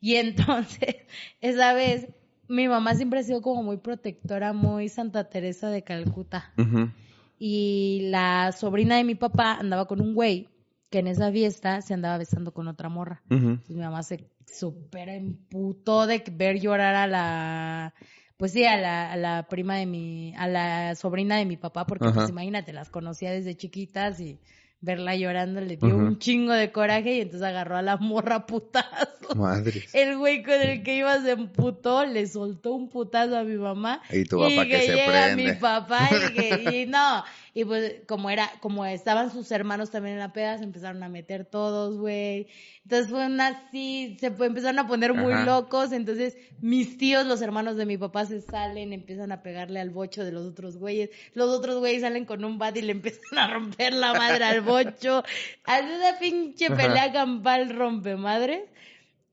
Y entonces, esa vez, mi mamá siempre ha sido como muy protectora, muy Santa Teresa de Calcuta. Y la sobrina de mi papá andaba con un güey que en esa fiesta se andaba besando con otra morra. Entonces mi mamá se súper emputó de ver llorar a la, pues sí, a la, a la prima de mi, a la sobrina de mi papá, porque Ajá. pues imagínate, las conocía desde chiquitas y verla llorando le dio un chingo de coraje y entonces agarró a la morra putazo. Madre. El güey con el que iba se emputó, le soltó un putazo a mi mamá. Y tu papá que se llega prende. mi papá y que, y no, y pues como era, como estaban sus hermanos también en la peda, se empezaron a meter todos, güey. Entonces fue una así, se fue- empezaron a poner muy Ajá. locos, entonces mis tíos, los hermanos de mi papá se salen, empiezan a pegarle al bocho de los otros güeyes, los otros güeyes salen con un bat y le empiezan a romper la madre al bocho, hace una pinche pelea campal rompe madres.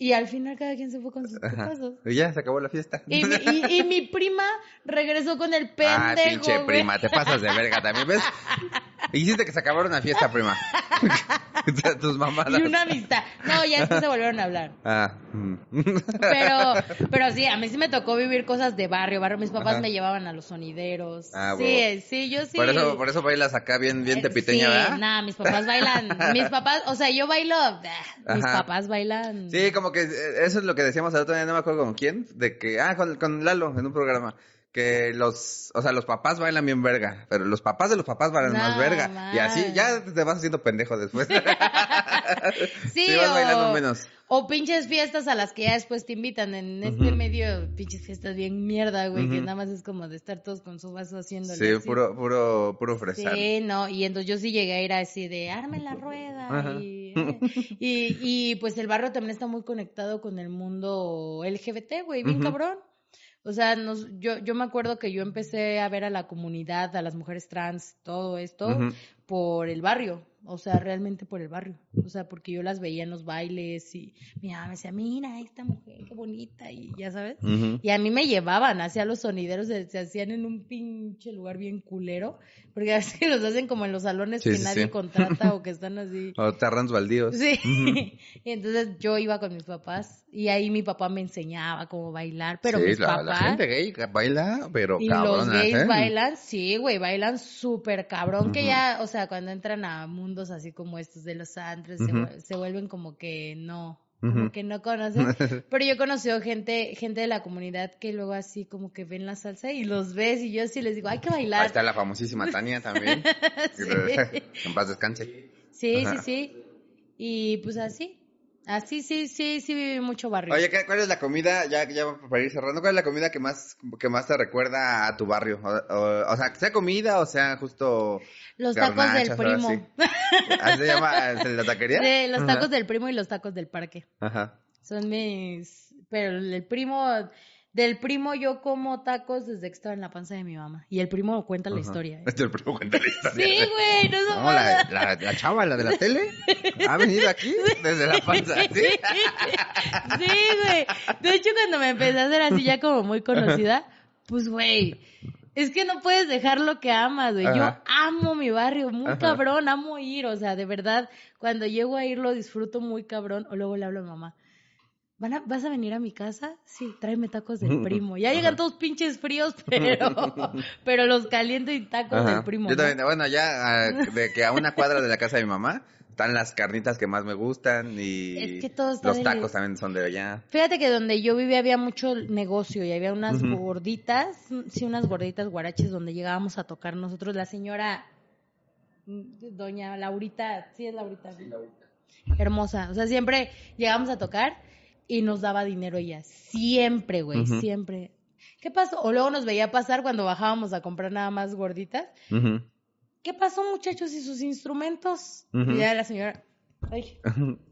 Y al final cada quien se fue con sus putazos. Y ya se acabó la fiesta. Y, mi- y- y mi prima regresó con el ah, pendejo. pinche güey. prima, te pasas de verga también, ¿ves? Hiciste que se acabara una fiesta, prima. Tus mamadas. Y una amistad. No, ya después se volvieron a hablar. Ah. mm. Pero, pero sí, a mí sí me tocó vivir cosas de barrio, barrio. Mis papás Ajá. me llevaban a los sonideros. Ah, sí, huevo. sí, yo sí. Por eso, por eso bailas acá bien, bien Eh, tepiteña, sí, ¿verdad? nada, mis papás bailan. Mis papás, o sea, yo bailo. ah, Mis Ajá. papás bailan. Sí, como que eh, eso es lo que decíamos el otro día, no me acuerdo con quién, de que, ah, con, con Lalo en un programa, que los, o sea, los papás bailan bien verga, pero los papás de los papás bailan No, más verga. Y así ya te vas haciendo pendejo después. Sí, Sí, vas o, bailando menos. o pinches fiestas a las que ya después te invitan. En este medio, pinches fiestas bien mierda, güey, que nada más es como de estar todos con su vaso haciéndole. Sí, así. puro, puro, puro fresar. Sí, no, y entonces yo sí llegué a ir así de arme la rueda y, y, y, pues el barrio también está muy conectado con el mundo LGBT, güey, bien cabrón. O sea, nos, yo, yo me acuerdo que yo empecé a ver a la comunidad, a las mujeres trans, todo esto, por el barrio. O sea, realmente por el barrio. O sea, porque yo las veía en los bailes y mi mamá me decía, mira, esta mujer, qué bonita, y ya sabes. Ujú. Y a mí me llevaban hacia los sonideros, se, se hacían en un pinche lugar bien culero, porque así los hacen como en los salones Sí, que sí, nadie sí. contrata o que están así. O terrenos baldíos. Sí, y entonces yo iba con mis papás y ahí mi papá me enseñaba cómo bailar, pero Sí, mis la, papás la gente gay baila, pero y los cabronas, gays ¿eh? bailan, sí, güey, bailan súper cabrón, que ya, o sea, cuando entran a mundos así como estos de los antros, se, Ujú. vuel- se vuelven como que no, como que no conocen, pero yo he conocido gente, gente de la comunidad que luego así como que ven la salsa y los ves y yo sí les digo, hay que Ahí bailar. está la famosísima Tania también. Sí. en paz descanse. Sí, sí, sí. Y pues así, así sí, sí, sí viví mucho barrio. Oye, ¿qué- ¿cuál es la comida, ya, ya para ir cerrando, cuál es la comida que más, que más te recuerda a tu barrio? O, o- o sea, sea comida o sea justo... los tacos del primo. ahora sí. ¿Así se llama la taquería? Sí, los Ajá. tacos del primo y los tacos del parque. Ajá. Son mis... Pero el primo... Del primo yo como tacos desde que estaba en la panza de mi mamá. Y el primo cuenta la historia. ¿eh? El primo cuenta la historia. Sí, güey, no la, la, la chava, la de la tele, ha venido aquí desde la panza, ¿sí? Sí, güey. De hecho, cuando me empecé a hacer así ya como muy conocida, pues, güey, es que no puedes dejar lo que amas, güey. Yo amo mi barrio, muy Ajá. cabrón, amo ir, o sea, de verdad, cuando llego a ir lo disfruto muy cabrón, o luego le hablo a mamá. ¿Van a, ¿Vas a venir a mi casa? Sí, tráeme tacos del primo. Ya llegan todos pinches fríos, pero, pero los caliento y tacos Ajá. del primo. Yo ¿no? también, bueno, ya ah, de que a una cuadra de la casa de mi mamá están las carnitas que más me gustan y Es que todo está los tacos también son de allá. Fíjate que donde yo vivía había mucho negocio y había unas gorditas, sí, unas gorditas guaraches donde llegábamos a tocar nosotros. La señora, doña Laurita, sí es Laurita. Hermosa. O sea, siempre llegábamos a tocar y nos daba dinero ella. Siempre, güey, siempre. ¿Qué pasó? O luego nos veía pasar cuando bajábamos a comprar nada más gorditas. ¿Qué pasó, muchachos, y sus instrumentos? Ujú. Y ya la señora, ay,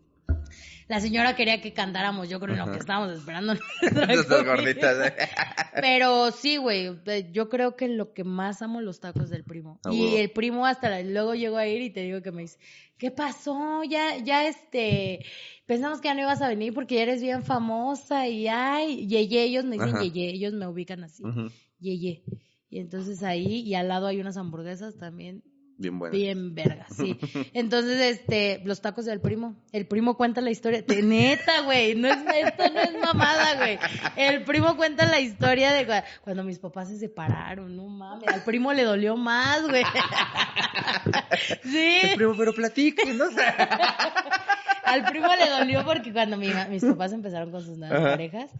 La señora quería que cantáramos, yo creo, en lo que estábamos esperando. Gorditas. ¿eh? Pero sí, güey, yo creo que lo que más amo los tacos del primo. Y el primo hasta la- luego llegó a ir y te digo que me dice, ¿qué pasó? Ya, ya este, pensamos que ya no ibas a venir porque ya eres bien famosa y ay, yeye, ellos me dicen yeye, ellos me ubican así, Ujú. yeye. Y entonces ahí, y al lado hay unas hamburguesas también Bien bueno. Bien verga, sí. Entonces, este, los tacos del primo. El primo cuenta la historia. De neta, güey. No es, esto no es mamada, güey. El primo cuenta la historia de cua- cuando mis papás se separaron. No mames. Al primo le dolió más, güey. Sí. El primo, pero platique, ¿no? Al primo le dolió porque cuando mi mis papás empezaron con sus nuevas Ajá. parejas,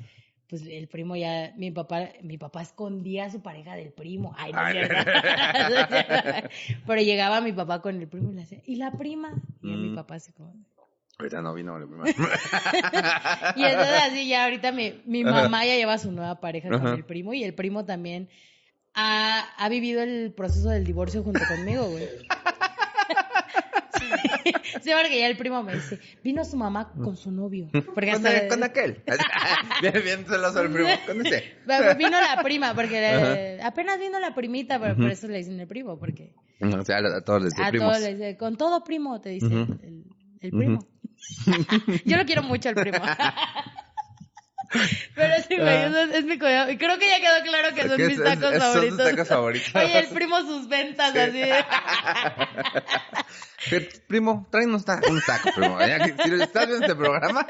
pues el primo ya, mi papá, mi papá escondía a su pareja del primo. Ay, no es cierto. Pero llegaba mi papá con el primo y le decía, ¿y la prima? Y mi Mm. papá así como... Ahorita no vino el primo. Y entonces así ya ahorita mi, mi mamá ya lleva a su nueva pareja con Ajá. el primo y el primo también ha, ha vivido el proceso del divorcio junto conmigo, güey. Sí, porque ya el primo me dice, vino su mamá con su novio. Porque Con, hasta, con aquel. bien, bien celoso el primo. Con ese. Vino la prima, porque le- apenas vino la primita, pero por eso le dicen el primo, porque O sea, a todos les primos. todos les dice, con todo primo, te dice Ujú. el, el primo. Yo lo quiero mucho al primo. Pero sí, güey, Ah. eso es, es mi cuidado. Y creo que ya quedó claro que son mis es- tacos es- son tus favoritos. tacos favoritos. Oye, el primo sus ventas así. Que, Primo, tacos, unos tacos, primo. Si estás viendo este programa.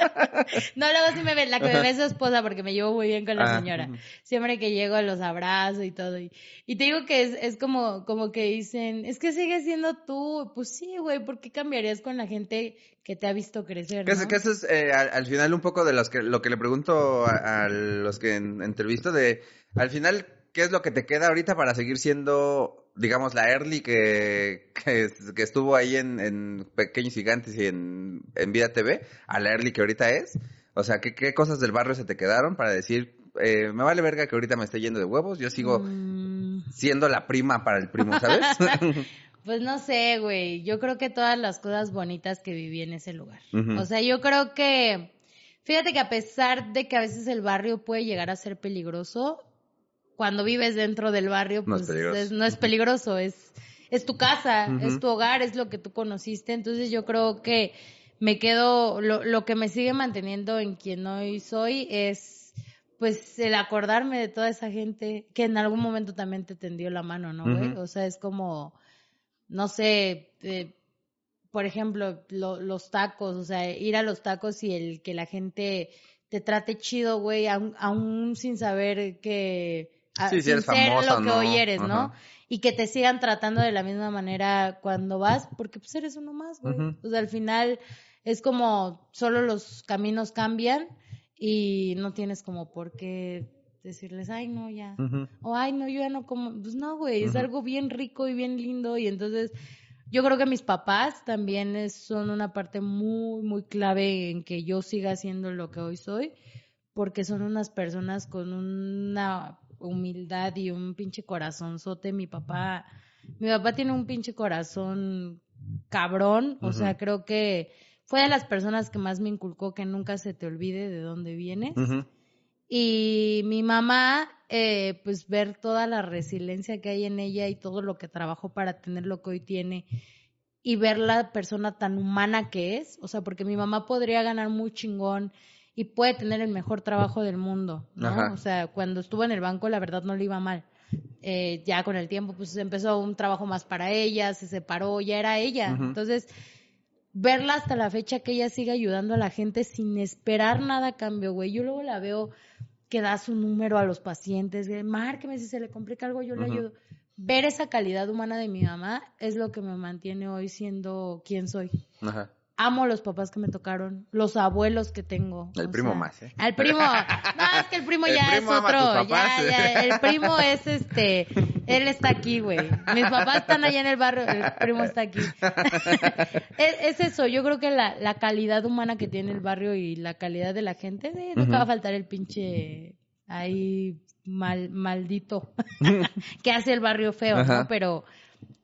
No, luego sí me ve, la que me ve es su esposa porque me llevo muy bien con la Ah, señora. Siempre que llego los abrazo y todo. Y, y te digo que es, es como, como que dicen, es que sigue siendo tú. Pues sí, güey, ¿por qué cambiarías con la gente que te ha visto crecer? Que, no? que eso es eh, al, al final un poco de los que, lo que le pregunto a, a los que en- entrevisto de, al final, ¿qué es lo que te queda ahorita para seguir siendo, digamos, la early que, que, es- que estuvo ahí en, en Pequeños Gigantes y en, en Vida TV, a la early que ahorita es? O sea, ¿qué, qué cosas del barrio se te quedaron para decir, eh, me vale verga que ahorita me esté yendo de huevos, yo sigo Mm, siendo la prima para el primo, ¿sabes? Pues no sé, güey. Yo creo que todas las cosas bonitas que viví en ese lugar. O sea, yo creo que, fíjate que a pesar de que a veces el barrio puede llegar a ser peligroso, cuando vives dentro del barrio, No es pues peligroso. es- no es peligroso, es, es tu casa, es tu hogar, es lo que tú conociste. Entonces yo creo que me quedo, lo, lo que me sigue manteniendo en quien hoy soy es pues el acordarme de toda esa gente que en algún momento también te tendió la mano, ¿no, güey? O sea, es como, no sé, eh, por ejemplo, lo- los tacos, o sea, ir a los tacos y el que la gente te trate chido, güey, aún, aún sin saber que... a- Sí, si sin ser famosa lo que no. hoy eres, ¿no? Ajá. Y que te sigan tratando de la misma manera cuando vas, porque pues eres uno más, güey. O sea, al final es como solo los caminos cambian y no tienes como por qué decirles, ay, no, ya. O, ay, no, yo ya no como. Pues no, güey, es algo bien rico y bien lindo. Y entonces, yo creo que mis papás también es- son una parte muy, muy clave en que yo siga siendo lo que hoy soy, porque son unas personas con una humildad y un pinche corazonzote. Mi papá, mi papá tiene un pinche corazón cabrón. O sea, creo que fue de las personas que más me inculcó que nunca se te olvide de dónde vienes. Y mi mamá, eh, pues ver toda la resiliencia que hay en ella y todo lo que trabajó para tener lo que hoy tiene y ver la persona tan humana que es, o sea, porque mi mamá podría ganar muy chingón y puede tener el mejor trabajo del mundo, ¿no? Ajá. O sea, cuando estuvo en el banco, la verdad no le iba mal. Eh, ya con el tiempo, pues empezó un trabajo más para ella, se separó, ya era ella. Entonces, verla hasta la fecha que ella sigue ayudando a la gente sin esperar nada a cambio, güey. Yo luego la veo que da su número a los pacientes, que, márqueme si se le complica algo, yo le ayudo. Ver esa calidad humana de mi mamá es lo que me mantiene hoy siendo quien soy. Ajá. Amo los papás que me tocaron, los abuelos que tengo. El primo sea, más, ¿eh? Al primo. No, es que el primo El ya primo es otro. Ya, ya, el primo es este. Él está aquí, güey. Mis papás están allá en el barrio, el primo está aquí. es, es eso, yo creo que la, la calidad humana que tiene el barrio y la calidad de la gente, eh, nunca va a faltar el pinche ahí mal, maldito que hace el barrio feo, Ajá. ¿no? Pero,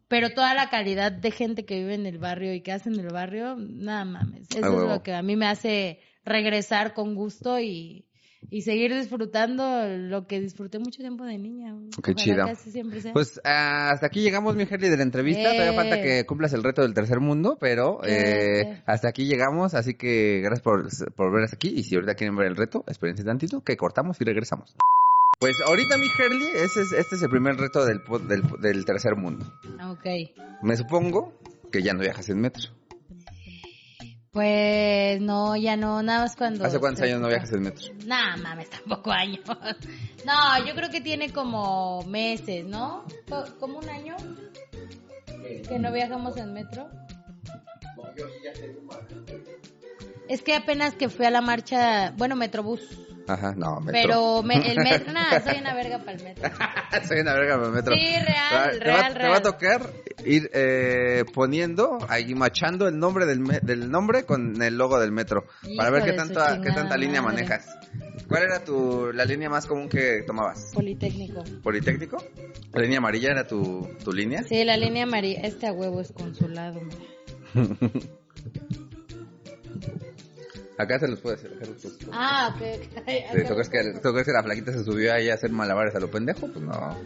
pero toda la calidad de gente que vive en el barrio y que hace en el barrio, nada mames. Eso Ah, es lo que a mí me hace regresar con gusto y, y seguir disfrutando lo que disfruté mucho tiempo de niña. Qué Ojalá chido. siempre sea. Pues ah, hasta aquí llegamos, mi Harley, de la entrevista. Todavía Eh. falta que cumplas el reto del tercer mundo, pero Eh. eh, hasta aquí llegamos. Así que gracias por, por ver hasta aquí. Y si ahorita quieren ver el reto, espérense tantito, que cortamos y regresamos. Pues ahorita, mi Harley, ese es, este es el primer reto del, del, del tercer mundo. ok. Me supongo que ya no viajas en metro. Pues no, ya no, nada más cuando... ¿Hace cuántos años no viajas en metro? Nah, mames, tampoco años. No, yo creo que tiene como meses, ¿no? Co- ¿Como un año? Que no viajamos en metro. Es que apenas que fui a la marcha, bueno, Metrobús, Ajá, no, metro. pero me- el metro, nada, soy una verga para el metro. Soy una verga para el metro. Sí, real, te va, real, te va a tocar ir eh, poniendo, ahí machando el nombre del, me- del nombre con el logo del metro. para ver qué, tanta, qué tanta línea madre. manejas. ¿Cuál era tu, la línea más común que tomabas? Politécnico. ¿Politécnico? ¿La línea amarilla era tu, tu línea? Sí, la línea amarilla, este a huevo es consulado. Acá se los puede hacer. los. Ah, ok. ok. Sí, ¿tú, crees que, tú crees que la flaquita se subió ahí a hacer malabares a lo pendejo? Pues no. A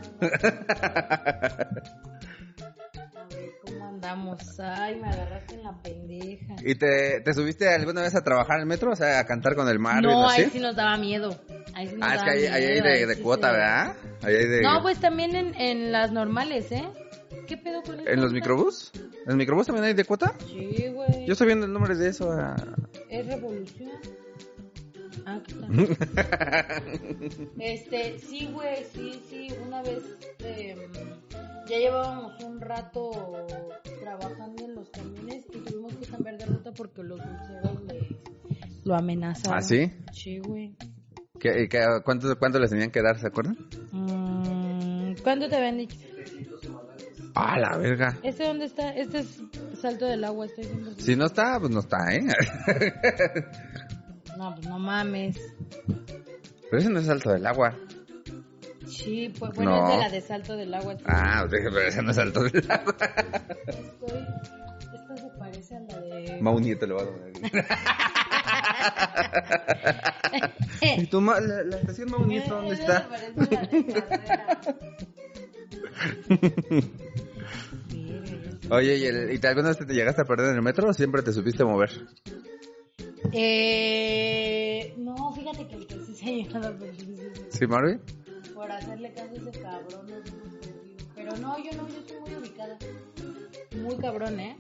ver, ¿cómo andamos? Ay, me agarraste en la pendeja. ¿Y te, te subiste alguna vez a trabajar al metro? O sea, a cantar con el mar. No, así? ahí sí nos daba miedo. Ahí sí nos Ah, es que ahí, ahí hay miedo, de, cuota, ¿verdad? Ahí hay de... No, pues también en, en las normales, ¿eh? ¿Qué pedo con? ¿En los microbús? ¿En los microbús también hay de cuota? Sí, güey. Yo estoy viendo el nombre de eso. Es revolución. Ah. Este, sí, güey, sí, sí, una vez eh, ya llevábamos un rato trabajando en los camiones y tuvimos que cambiar de ruta porque los dulceros le, lo amenazaron. ¿Ah, sí? Sí, güey. ¿Qué, qué- cuánto, ¿Cuánto les tenían que dar, se acuerdan? Mm, ¿Cuándo te habían dicho? Ah, la verga. ¿Este dónde está? Este es Salto del Agua, estoy viendo. Si no está, pues no está, ¿eh? No, pues no mames. Pero ese no es salto del agua. Sí, pues bueno, No. es de la de Salto del Agua. estoy Ah, pero ese no es salto del agua. Estoy... Esta se parece a la de... Mau Nieto le va a poner. ¿Y tu ma- la, la estación Mau Nieto dónde está? se parece a la de Oye, ¿y, el- y te- alguna vez te llegaste a perder en el metro o siempre te supiste mover? Eh, no, fíjate que el que sí se ha llegado a perder. ¿Sí, Marvin? por hacerle caso a ese cabrón. Pero no, yo no, yo estoy muy ubicada. Muy cabrón, ¿eh?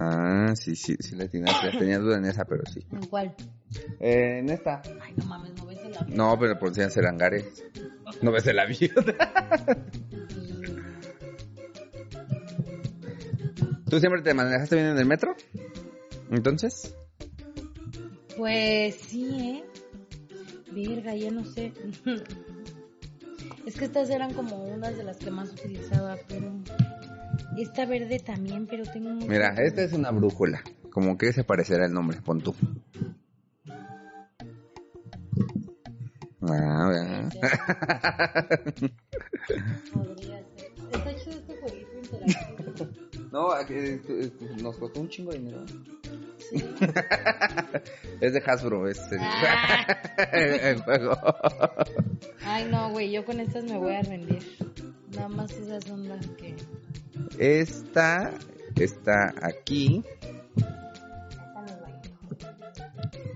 Ah, sí, sí, sí tienes, tenía duda en esa, pero sí. ¿En cuál? Eh, en esta. Ay, no mames, no ves avión. No, pero por si ser hangares. No ves el avión. ¿Tú siempre te manejaste bien en el metro? Entonces. Pues sí, ¿eh? Verga, ya no sé. Es que estas eran como unas de las que más utilizaba, pero... Esta verde también, pero tengo mucho... Mira, esta es una brújula. Como que se parecerá el nombre, pon tú. Ah, ser. Está chido este jueguito interactivo. No, eh, eh, nos costó un chingo de dinero. Sí. Es de Hasbro, es el, Ah. el juego. Ay, no, güey, yo con estas me voy a rendir. Nada más esas son las que... Esta está aquí. Vallejo.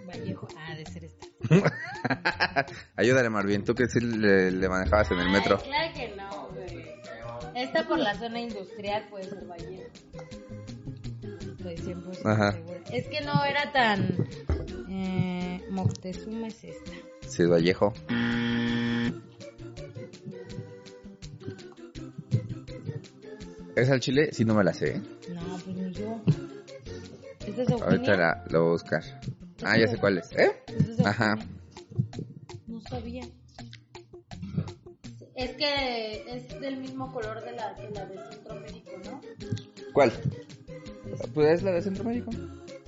Vallejo, ah, de ser esta. Ayúdale, Marvin, tú que sí le, le manejabas en el metro. Ay, claro que no, güey. Esta por la zona industrial puede ser Vallejo. Estoy 100% Ajá. Es que no era tan... Eh, Moctezuma es esta. Sí, Vallejo. ¿Es al chile? Sí, no me la sé. ¿eh? No, pues yo. ¿Esta es? Ahorita la, lo voy a buscar. Ah, ya sé cuál es. ¿Eh? ¿Esta es Ajá. No sabía. Es que es del mismo color de la, de la de Centro Médico, ¿no? ¿Cuál? Pues es la de Centro Médico.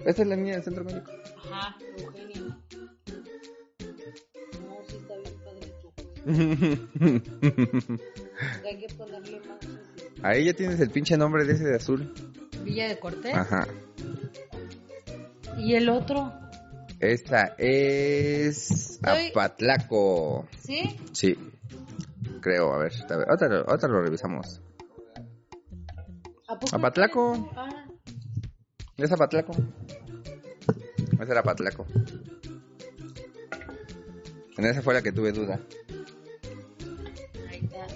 Esta es la niña del Centro Médico. Ajá, Eugenia. No, sí está bien padre tu. Hay que ponerle más. Ahí ya tienes el pinche nombre de ese de azul. Villa de Cortés. Ajá. ¿Y el otro? Esta es Apatlaco. ¿Sí? Sí. Creo, a ver, a ver, otra, otra lo revisamos. ¿A poco Apatlaco. Ah, ¿Es Apatlaco? Esa era Apatlaco. En esa fue la que tuve duda. ahí está.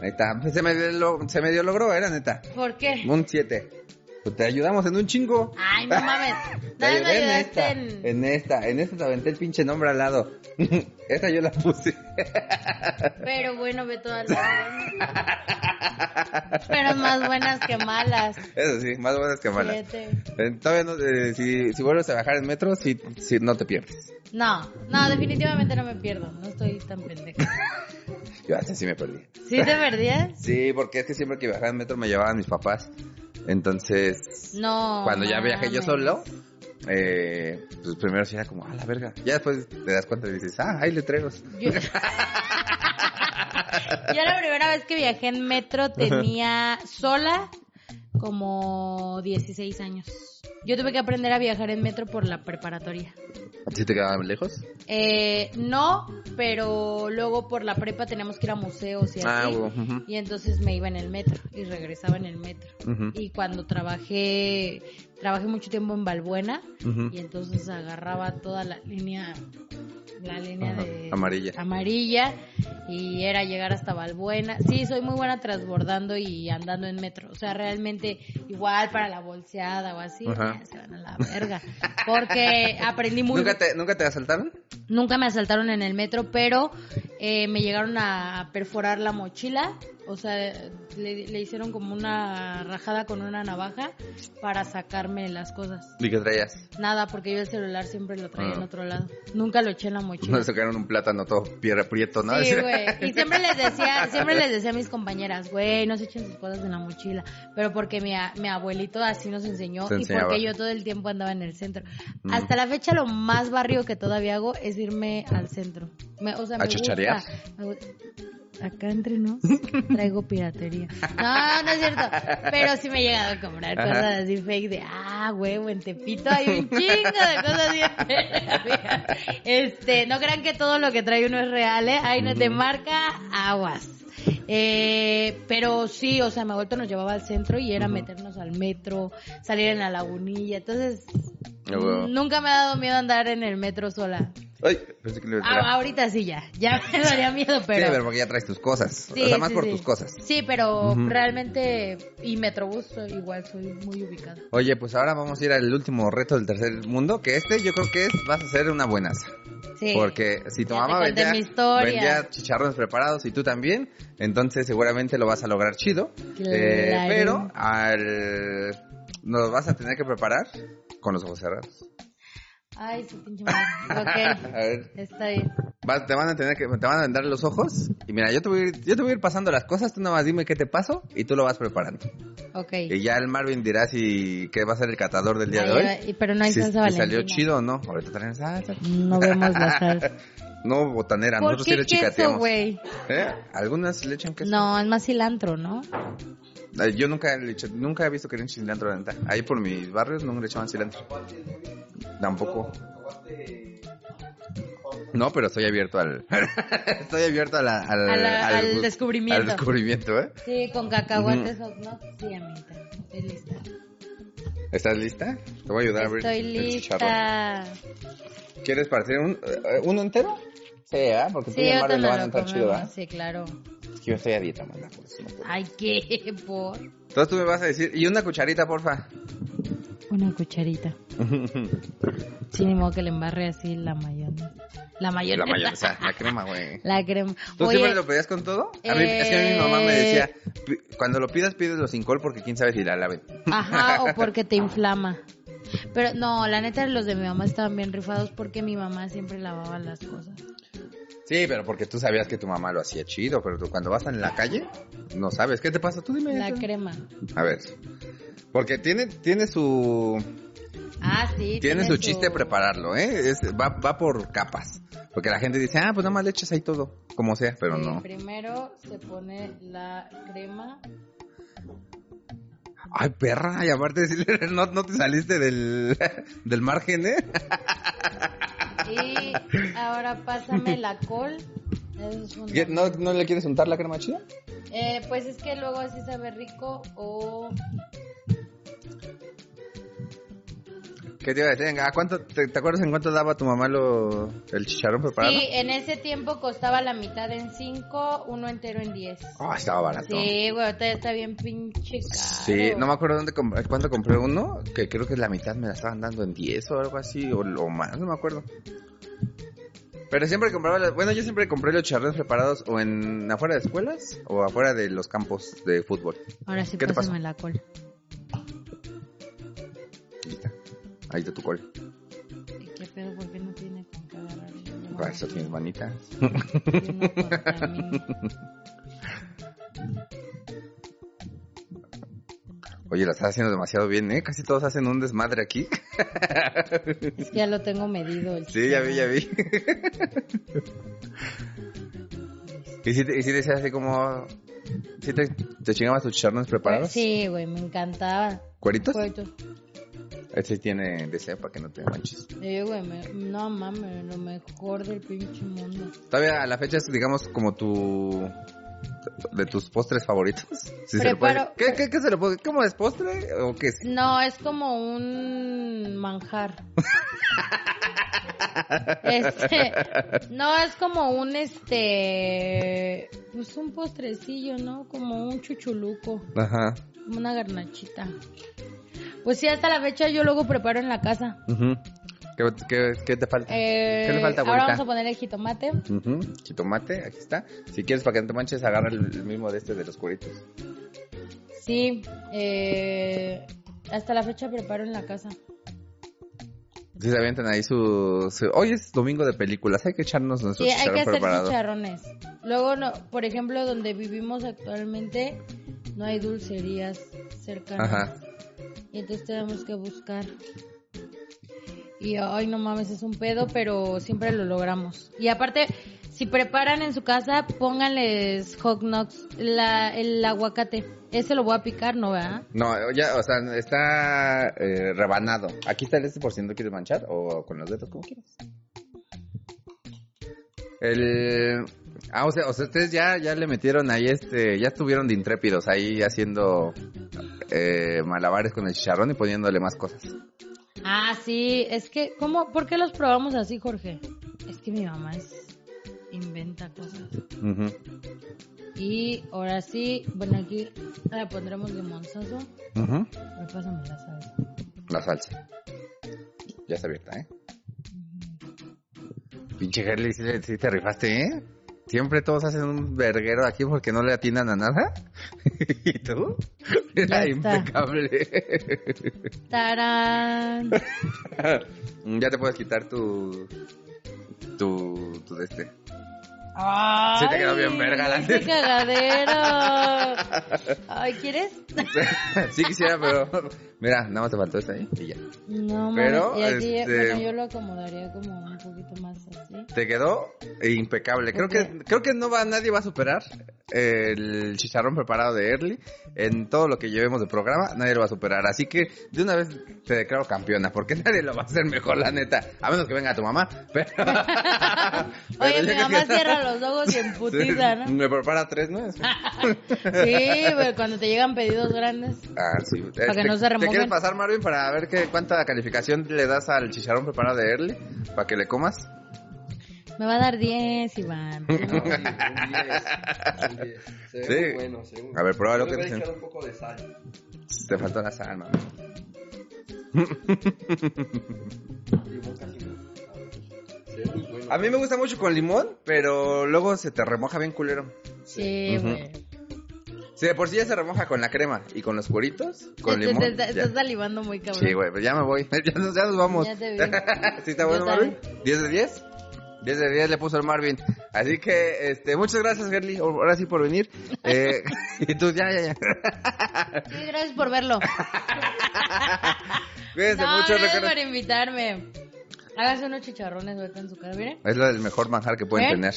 Ahí está. Se me, lo- se medio logró, era neta. ¿Por qué? Un 7. Pues te ayudamos en un chingo. Ay, no mames. Te ayudé en ayudaste esta. en... En esta. En esta te aventé el pinche nombre al lado. esta yo la puse. Pero bueno, ve todas las. Pero más buenas que malas. Eso sí, más buenas que malas. Siete. Todavía no, eh, si, si vuelves a bajar en metro, sí, sí, no te pierdes. No, no, definitivamente no me pierdo. No estoy tan pendeja. Yo antes sí me perdí. ¿Sí te perdías? Sí, porque es que siempre que bajaba en metro me llevaban mis papás. Entonces, No. cuando ya viajé yo solo, eh, pues primero sí era como, ah, la verga. Ya después te das cuenta y dices, ah, hay letreros. Yo... Yo la primera vez que viajé en metro tenía sola como 16 años. Yo tuve que aprender a viajar en metro por la preparatoria. ¿Sí te quedaban lejos? Eh, no, pero luego por la prepa teníamos que ir a museos y así. Ah, ujú. Y entonces me iba en el metro y regresaba en el metro. Y cuando trabajé, trabajé mucho tiempo en Balbuena y entonces agarraba toda la línea, la línea Ajá, de amarilla. amarilla y era llegar hasta Balbuena. Sí, soy muy buena transbordando y andando en metro. O sea, realmente igual para la bolseada o así, eh, se van a la verga. Porque aprendí muy ¿Nunca te, ¿Nunca te asaltaron? Nunca me asaltaron en el metro, pero eh, me llegaron a perforar la mochila. O sea, le, le hicieron como una rajada con una navaja para sacarme las cosas. ¿Y qué traías? Nada, porque yo el celular siempre lo traía Ah. en otro lado. Nunca lo eché en la mochila. No sacaron un plátano todo piedra prieto, ¿no? Sí, güey. Y siempre les decía, siempre les decía a mis compañeras, güey, no se echen sus cosas en la mochila. Pero porque mi, mi abuelito así nos enseñó y porque yo todo el tiempo andaba en el centro. Mm. Hasta la fecha lo más barrio que todavía hago es irme al centro. Me- o sea, ¿A me gusta. Me Acá entre nos traigo piratería. No, no es cierto. Pero sí me he llegado a comprar Ajá. cosas así fake de, ah, huevo, en Tepito hay un chingo de cosas bien. Este, no crean que todo lo que trae uno es real, ¿eh? Hay no de marca, aguas. Eh, pero sí, o sea, mi abuelito nos llevaba al centro y era meternos al metro, salir en la lagunilla. Entonces, Ah, nunca me ha dado miedo andar en el metro sola. Ay, pensé que le Ah, ahorita sí ya, ya me daría miedo, pero... Sí, pero porque ya traes tus cosas. Sí, o sea, más sí, por sí. tus cosas. Sí, pero realmente, y Metrobús igual soy muy ubicada. Oye, pues ahora vamos a ir al último reto del tercer mundo, que este yo creo que es, vas a hacer una buenaza. Sí. Porque si tu Ya mamá vendía, mi historia. vendía chicharrones preparados y tú también, entonces seguramente lo vas a lograr chido. Claro. Eh, pero al nos vas a tener que preparar con los ojos cerrados. Ay, su pinche madre. A Ok, ver, está bien. vas- te van a tener que te van a vendar los ojos y mira, yo te voy a ir, yo te voy a ir pasando las cosas, tú nada más dime qué te paso y tú lo vas preparando. Ok. Y ya el Marvin dirá si que va a ser el catador del día de Ay, hoy. ay, pero no hay si salsa te salió chido o no. Ahorita traen salsa. No vemos la salsa. No, botanera, ¿Por nosotros sí qué le queso, chicateamos. güey? ¿Eh? Algunas le echan queso. No, es más cilantro, ¿no? Yo nunca le eché- nunca he visto que le echen cilantro la neta. Ahí por mis barrios no le echaban cilantro. Tampoco. No, pero estoy abierto al... estoy abierto a la- al, A la- al gu- descubrimiento. Al descubrimiento, ¿eh? Sí, con cacahuates hot ¿no? Sí, amiguita. Estoy lista. ¿Estás lista? Te voy a ayudar a abrir Estoy el lista. ¿Quieres partir un, eh, uno entero? Sí, ¿eh? Porque tú Sí, y el lo van a lo entrar chido. ¿eh? Sí, claro. Es que yo estoy a dieta, manda, por eso no puedo. Ay, ¿qué? ¿Por? Entonces tú me vas a decir, y una cucharita, porfa. Una cucharita. Sí, ni modo que le embarre así la mayonesa. La mayonesa. La mayonesa, la crema, güey. La crema. ¿Tú Oye, siempre lo pedías con todo? A mí, es que mi mamá me eh, decía, "Pi- cuando lo pidas, pídelo sin col porque quién sabe si la laven. Ajá, o porque te inflama. Pero no, la neta, los de mi mamá estaban bien rifados porque mi mamá siempre lavaba las cosas. Sí, pero porque tú sabías que tu mamá lo hacía chido, pero tú cuando vas en la calle, no sabes. ¿Qué te pasa? Tú dime. La crema. A ver. Porque tiene, tiene su, Ah, sí. tiene su chiste prepararlo, ¿eh? Es- va, va por capas. Porque la gente dice, ah, pues nada más le echas ahí todo, como sea, pero Sí, no. Primero se pone la crema. Ay, perra, y aparte decirle, no, no te saliste del, del margen, ¿eh? Y ahora pásame la col. ¿No, ¿No le quieres untar la crema chida? Eh, pues es que luego así sabe rico o... ¿Qué te iba a decir? ¿a cuánto, te, te acuerdas en cuánto daba tu mamá lo, el chicharrón preparado? Sí, en ese tiempo costaba la mitad en 5, uno entero en 10. Ah, estaba barato. Sí, güey, ahorita ya está bien pinche caro. Sí, no me acuerdo dónde cuánto compré uno, que creo que la mitad me la estaban dando en 10 o algo así, o, o más, no me acuerdo. Pero siempre compraba, las- bueno, yo siempre compré los charrones preparados o en afuera de escuelas o afuera de los campos de fútbol. Ahora sí ¿Qué te pasó? la col. ahí está tu col. ¿Y ¿Qué pedo? ¿Por qué no tiene con qué agarrarle? No Para eso no contamine. Oye, la estás haciendo demasiado bien, ¿eh? Casi todos hacen un desmadre aquí. Es que ya lo tengo medido. el Sí, ya vi, ya vi. ¿Y si, te, y si decías así como... ¿Si te, te chingabas tus chicharrones preparados? Sí, güey, me encantaba. ¿Cueritos? Cuerito. Este tiene deseo para que no te manches. Sí, güey, me- no mames, lo mejor del pinche mundo. Todavía a la fecha es, digamos, como tu... De tus postres favoritos. Si se le puede- Preparo- ¿Qué, qué, qué se le puede? ¿Cómo es postre o qué es? No, es como un manjar. Este, no, es como un este, pues un postrecillo, ¿no? Como un chuchuluco, Ajá. como una garnachita. Pues sí, hasta la fecha yo luego preparo en la casa. Ujú. ¿Qué, qué, qué te falta? Eh, ¿Qué le falta, ahora vamos a poner el jitomate. Jitomate, aquí está. Si quieres para que no te manches, agarra el, el mismo de este de los cueritos. Sí, eh, hasta la fecha preparo en la casa. Si se avientan ahí su, su- Hoy es domingo de películas, hay que echarnos nuestro Sí, hay que hacer preparado. chicharrones. Luego, no, por ejemplo, donde vivimos actualmente, no hay dulcerías cercanas. Ajá. Y entonces tenemos que buscar. Y ay, no mames, es un pedo, pero siempre lo logramos. Y aparte, si preparan en su casa, pónganles hot nuts, la, el aguacate. Ese lo voy a picar, ¿no, verdad? No, ya, o sea, está eh, rebanado. Aquí está el este por si no quieres manchar o con los dedos, como quieras. El... Ah, o sea, o sea, ustedes ya, ya le metieron ahí este, ya estuvieron de intrépidos ahí haciendo eh, malabares con el chicharrón y poniéndole más cosas. Ah, sí, es que, ¿cómo? ¿Por qué los probamos así, Jorge? Es que mi mamá es, inventa cosas. Y ahora sí, bueno, aquí le pondremos limonzoso. Ujú. Me pásame la salsa. La salsa. Ya está abierta, ¿eh? Pinche Gerli, sí, sí te rifaste, ¿eh? Siempre todos hacen un verguero aquí porque no le atinan a nada. ¿Y tú? Ya está. impecable. ¡Tarán! ya te puedes quitar tu... Tu... Tu de este. ¡Ay! Sí te quedó bien verga, la ¡Qué neta. cagadero! Ay, ¿quieres? sí quisiera, pero... Mira, nada más te faltó esta ahí y ya. No, Pero, y aquí, este- bueno, yo lo acomodaría como un poquito más así. Te quedó impecable. Creo que creo que no va nadie va a superar el chicharrón preparado de Early en todo lo que llevemos de programa, nadie lo va a superar. Así que de una vez te declaro campeona, porque nadie lo va a hacer mejor, la neta, a menos que venga tu mamá. Pero, Oye, pero mi mamá cierra los ojos y emputiza, ¿no? Me prepara tres, ¿no? Sí, güey, cuando te llegan pedidos grandes. Ah, sí. Para que Este, no se ¿Te remojen. quieres pasar, Marvin, para ver qué, cuánta calificación le das al chicharrón preparado de Early? Para que le comas. Me va a dar 10, Iván. No, un 10, un 10. Se ve Sí. muy bueno, se ve muy A ver, pruébalo, Yo ¿qué le te echar un poco de sal. Te faltó la sal, mami. Bueno. A mí me gusta mucho con limón, pero luego se te remoja bien culero. Sí, güey. Si de por sí ya se remoja con la crema y con los cueritos, con Te- limón. te- te- ya. Estás salivando muy cabrón. Sí, güey, pues ya me voy. Ya nos, ya nos vamos. Ya te vi. ¿Sí está bueno, Marvin? ¿10 de 10? 10 de 10 le puso el Marvin. Así que, este, muchas gracias, Gerly, ahora sí por venir. Eh, y tú, ya, ya, ya. Sí, gracias por verlo. Cuídense no, mucho, gracias por invitarme. Hágase unos chicharrones ahorita en su cara, miren. Es el mejor manjar que pueden ¿Eh? tener.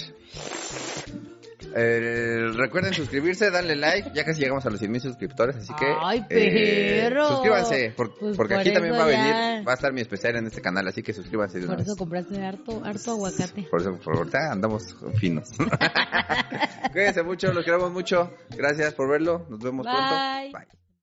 Eh, recuerden suscribirse, darle like, ya casi llegamos a los 100 mil suscriptores, así que Ay, eh, perro. suscríbanse, por- Pues porque por aquí también va a venir, va a estar mi especial en este canal, así que suscríbanse de una Por vez. eso compraste harto, harto aguacate. Por eso, por ahorita andamos finos. Cuídense mucho, los queremos mucho. Gracias por verlo. Nos vemos Bye. pronto. Bye.